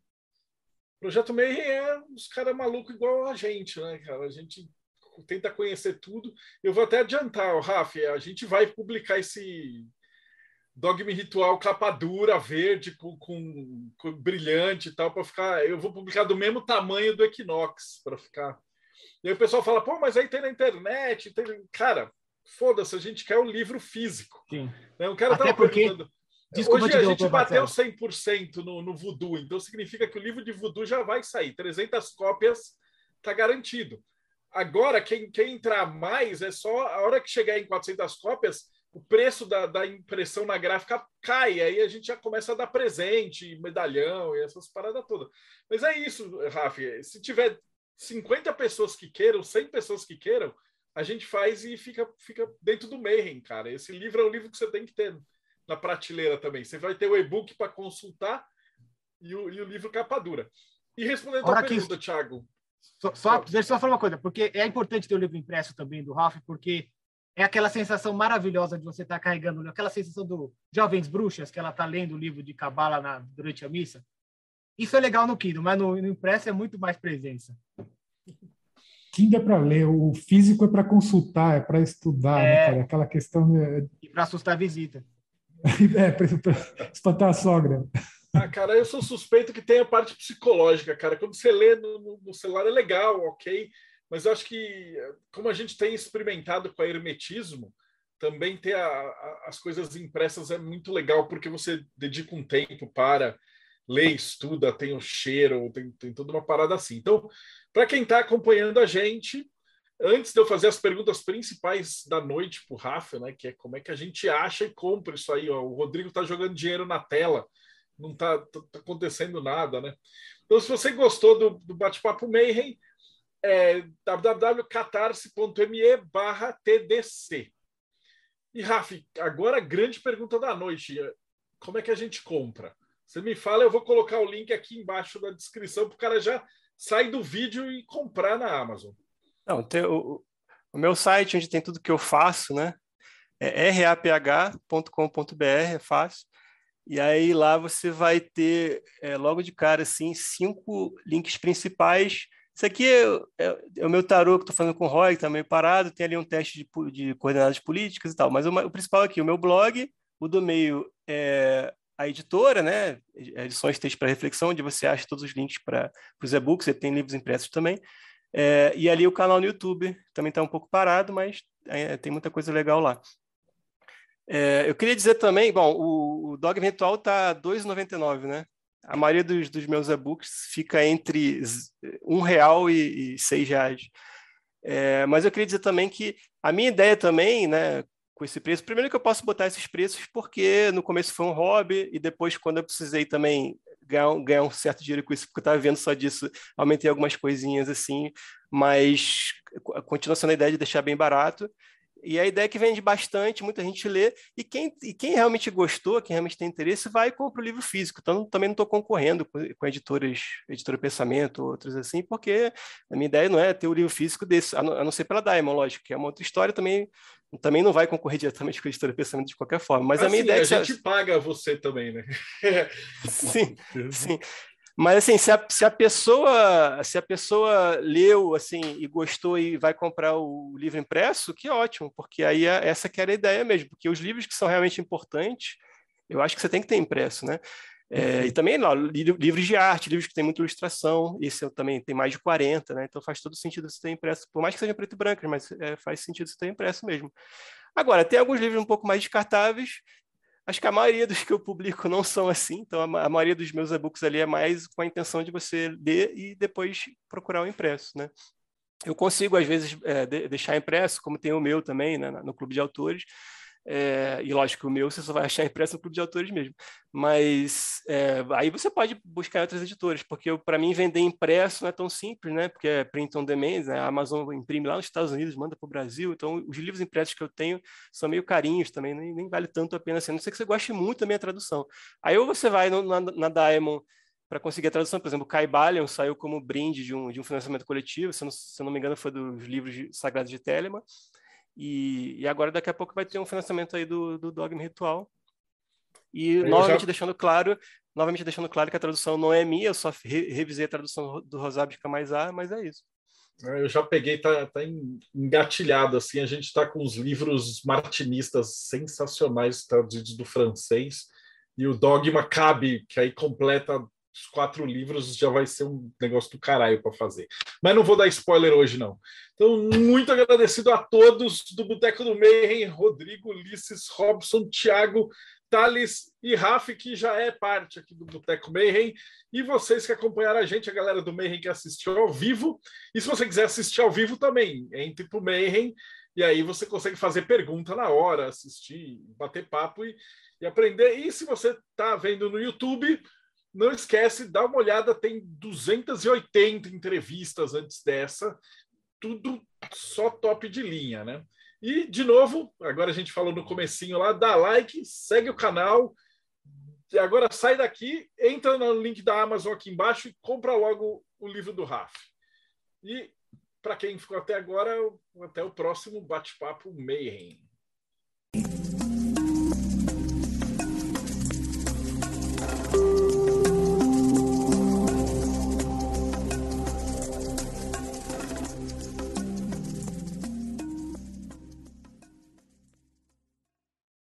Projeto Mayhem é uns caras malucos igual a gente, né, cara? A gente tenta conhecer tudo. Eu vou até adiantar, Rafa, a gente vai publicar esse Dogma Ritual capa dura, verde, com, com, com brilhante e tal, para ficar. Eu vou publicar do mesmo tamanho do Equinox, para ficar e aí o pessoal fala, pô, mas aí tem na internet. Tem... Cara, foda-se, a gente quer o livro físico. Sim. Né? O cara Até porque... perguntando. Desculpa Hoje a gente bateu 100% no, no Voodoo, então significa que o livro de Voodoo já vai sair. 300 cópias está garantido. Agora, quem, quem entrar mais é só a hora que chegar em 400 cópias, o preço da, da impressão na gráfica cai, aí a gente já começa a dar presente, medalhão e essas paradas todas. Mas é isso, Rafa. Se tiver 50 pessoas que queiram, 100 pessoas que queiram, a gente faz e fica, fica dentro do Mayhem, cara. Esse livro é um livro que você tem que ter na prateleira também. Você vai ter o e-book para consultar e o, e o livro capa dura. E respondendo a pergunta, que... Thiago. Só, só, deixa eu só falar uma coisa, porque é importante ter o livro impresso também do Ralph, porque é aquela sensação maravilhosa de você estar tá carregando, aquela sensação do Jovens Bruxas, que ela está lendo o livro de Cabala durante a missa. Isso é legal no Kindle, mas no, no impresso é muito mais presença. Kindle é para ler, o físico é para consultar, é para estudar, né, é... Né, cara? Aquela questão. De... E para assustar a visita. <laughs> é, para espantar a sogra. Ah, cara, eu sou suspeito que tem a parte psicológica, cara. Quando você lê no, no celular é legal, ok, mas eu acho que, como a gente tem experimentado com a hermetismo, também ter a, a, as coisas impressas é muito legal, porque você dedica um tempo para lê, estuda, tem o cheiro, tem, tem toda uma parada assim. Então, para quem está acompanhando a gente, antes de eu fazer as perguntas principais da noite para o Rafa, né, que é como é que a gente acha e compra isso aí. Ó. O Rodrigo está jogando dinheiro na tela não está tá acontecendo nada, né? Então, se você gostou do, do bate-papo Mayhem, é www.catarse.me barra TDC. E, Rafi, agora a grande pergunta da noite. Como é que a gente compra? Você me fala, eu vou colocar o link aqui embaixo da descrição para o cara já sair do vídeo e comprar na Amazon. Não, tem o, o meu site, onde tem tudo que eu faço, né? É raph.com.br, é fácil. E aí lá você vai ter, é, logo de cara, assim, cinco links principais. Isso aqui é, é, é o meu tarô que estou fazendo com o Roy, que está meio parado. Tem ali um teste de, de coordenadas políticas e tal. Mas o, o, principal aqui, o meu blog, o do meio é a editora, né? Edições Texto para Reflexão, onde você acha todos os links para os e-books. Ele tem livros impressos também. É, e ali o canal no YouTube também está um pouco parado, mas é, tem muita coisa legal lá. É, eu queria dizer também, bom, o, o Dog Virtual está R$ 2,99, né? A maioria dos, dos meus e-books fica entre um real e, e seis reais. É, mas eu queria dizer também que a minha ideia também, né, com esse preço, primeiro que eu posso botar esses preços porque no começo foi um hobby e depois quando eu precisei também ganhar, ganhar um certo dinheiro com isso, porque eu estava vendo só disso, aumentei algumas coisinhas assim, mas continua sendo a ideia de deixar bem barato. E a ideia é que vende bastante, muita gente lê, e quem, e quem realmente gostou, quem realmente tem interesse, vai e compra o livro físico. Então, também não estou concorrendo com, com, editoras, editora Pensamento, outras assim, porque a minha ideia não é ter o livro físico desse, a não, a não ser pela Diamond, lógico, que é uma outra história também, também não vai concorrer <laughs> diretamente com a editora Pensamento de qualquer forma. Mas assim, a minha ideia a é que... A gente paga você também, né? <laughs> sim, <laughs> sim. Mas assim, se a, se a pessoa se a pessoa leu assim e gostou e vai comprar o livro impresso, que ótimo, porque aí é, essa que era a ideia mesmo, porque os livros que são realmente importantes, eu acho que você tem que ter impresso, né? É, e também livros de arte, livros que tem muita ilustração, esse eu também tem mais de 40, né? Então faz todo sentido você ter impresso, por mais que seja preto e branco, mas é, faz sentido você ter impresso mesmo. Agora, tem alguns livros um pouco mais descartáveis, Acho que a maioria dos que eu publico não são assim, então a, maioria dos meus e-books ali é mais com a intenção de você ler e depois procurar o impresso, né? Eu consigo, às vezes, é, de, deixar impresso, como tem o meu também, né, no Clube de Autores, é, e lógico, o meu você só vai achar impresso no clube de autores mesmo. Mas é, aí você pode buscar outras editoras, porque para mim vender impresso não é tão simples, né? Porque é print on demand, né? a Amazon imprime lá nos Estados Unidos, manda para o Brasil. Então, os livros impressos que eu tenho são meio carinhos também, nem, nem vale tanto a pena assim. A não sei que você goste muito da minha tradução. Aí ou você vai no, na, na Diamond para conseguir a tradução. Por exemplo, Kai Balion saiu como brinde de um, de um financiamento coletivo, se não, se não me engano, foi dos livros de, sagrados de Telemann. E, e, agora, daqui a pouco, vai ter um financiamento aí do, do Dogma Ritual. E, eu novamente, já... deixando claro novamente deixando claro que a tradução não é minha, eu só re revisei a tradução do Rosário de Camaisá, mas é isso. É, eu já peguei, tá, tá engatilhado, assim, a gente está com os livros martinistas sensacionais traduzidos do francês, e o Dogma cabe, que aí completa os quatro livros já vai ser um negócio do caralho para fazer. Mas não vou dar spoiler hoje, não. Então, muito agradecido a todos do Boteco do Mayhem, Rodrigo, Ulisses, Robson, Thiago, Thales e Raf, que já é parte aqui do Boteco Mayhem, e vocês que acompanharam a gente, a galera do Mayhem que assistiu ao vivo. E se você quiser assistir ao vivo também, entre para o Mayhem, e aí você consegue fazer pergunta na hora, assistir, bater papo e, e aprender. E se você está vendo no YouTube, não esquece, dá uma olhada, tem 280 entrevistas antes dessa, tudo só top de linha, né? E, de novo, agora a gente falou no comecinho lá, dá like, segue o canal, agora sai daqui, entra no link da Amazon aqui embaixo e compra logo o livro do Raf. E, para quem ficou até agora, até o próximo bate-papo Mayhem.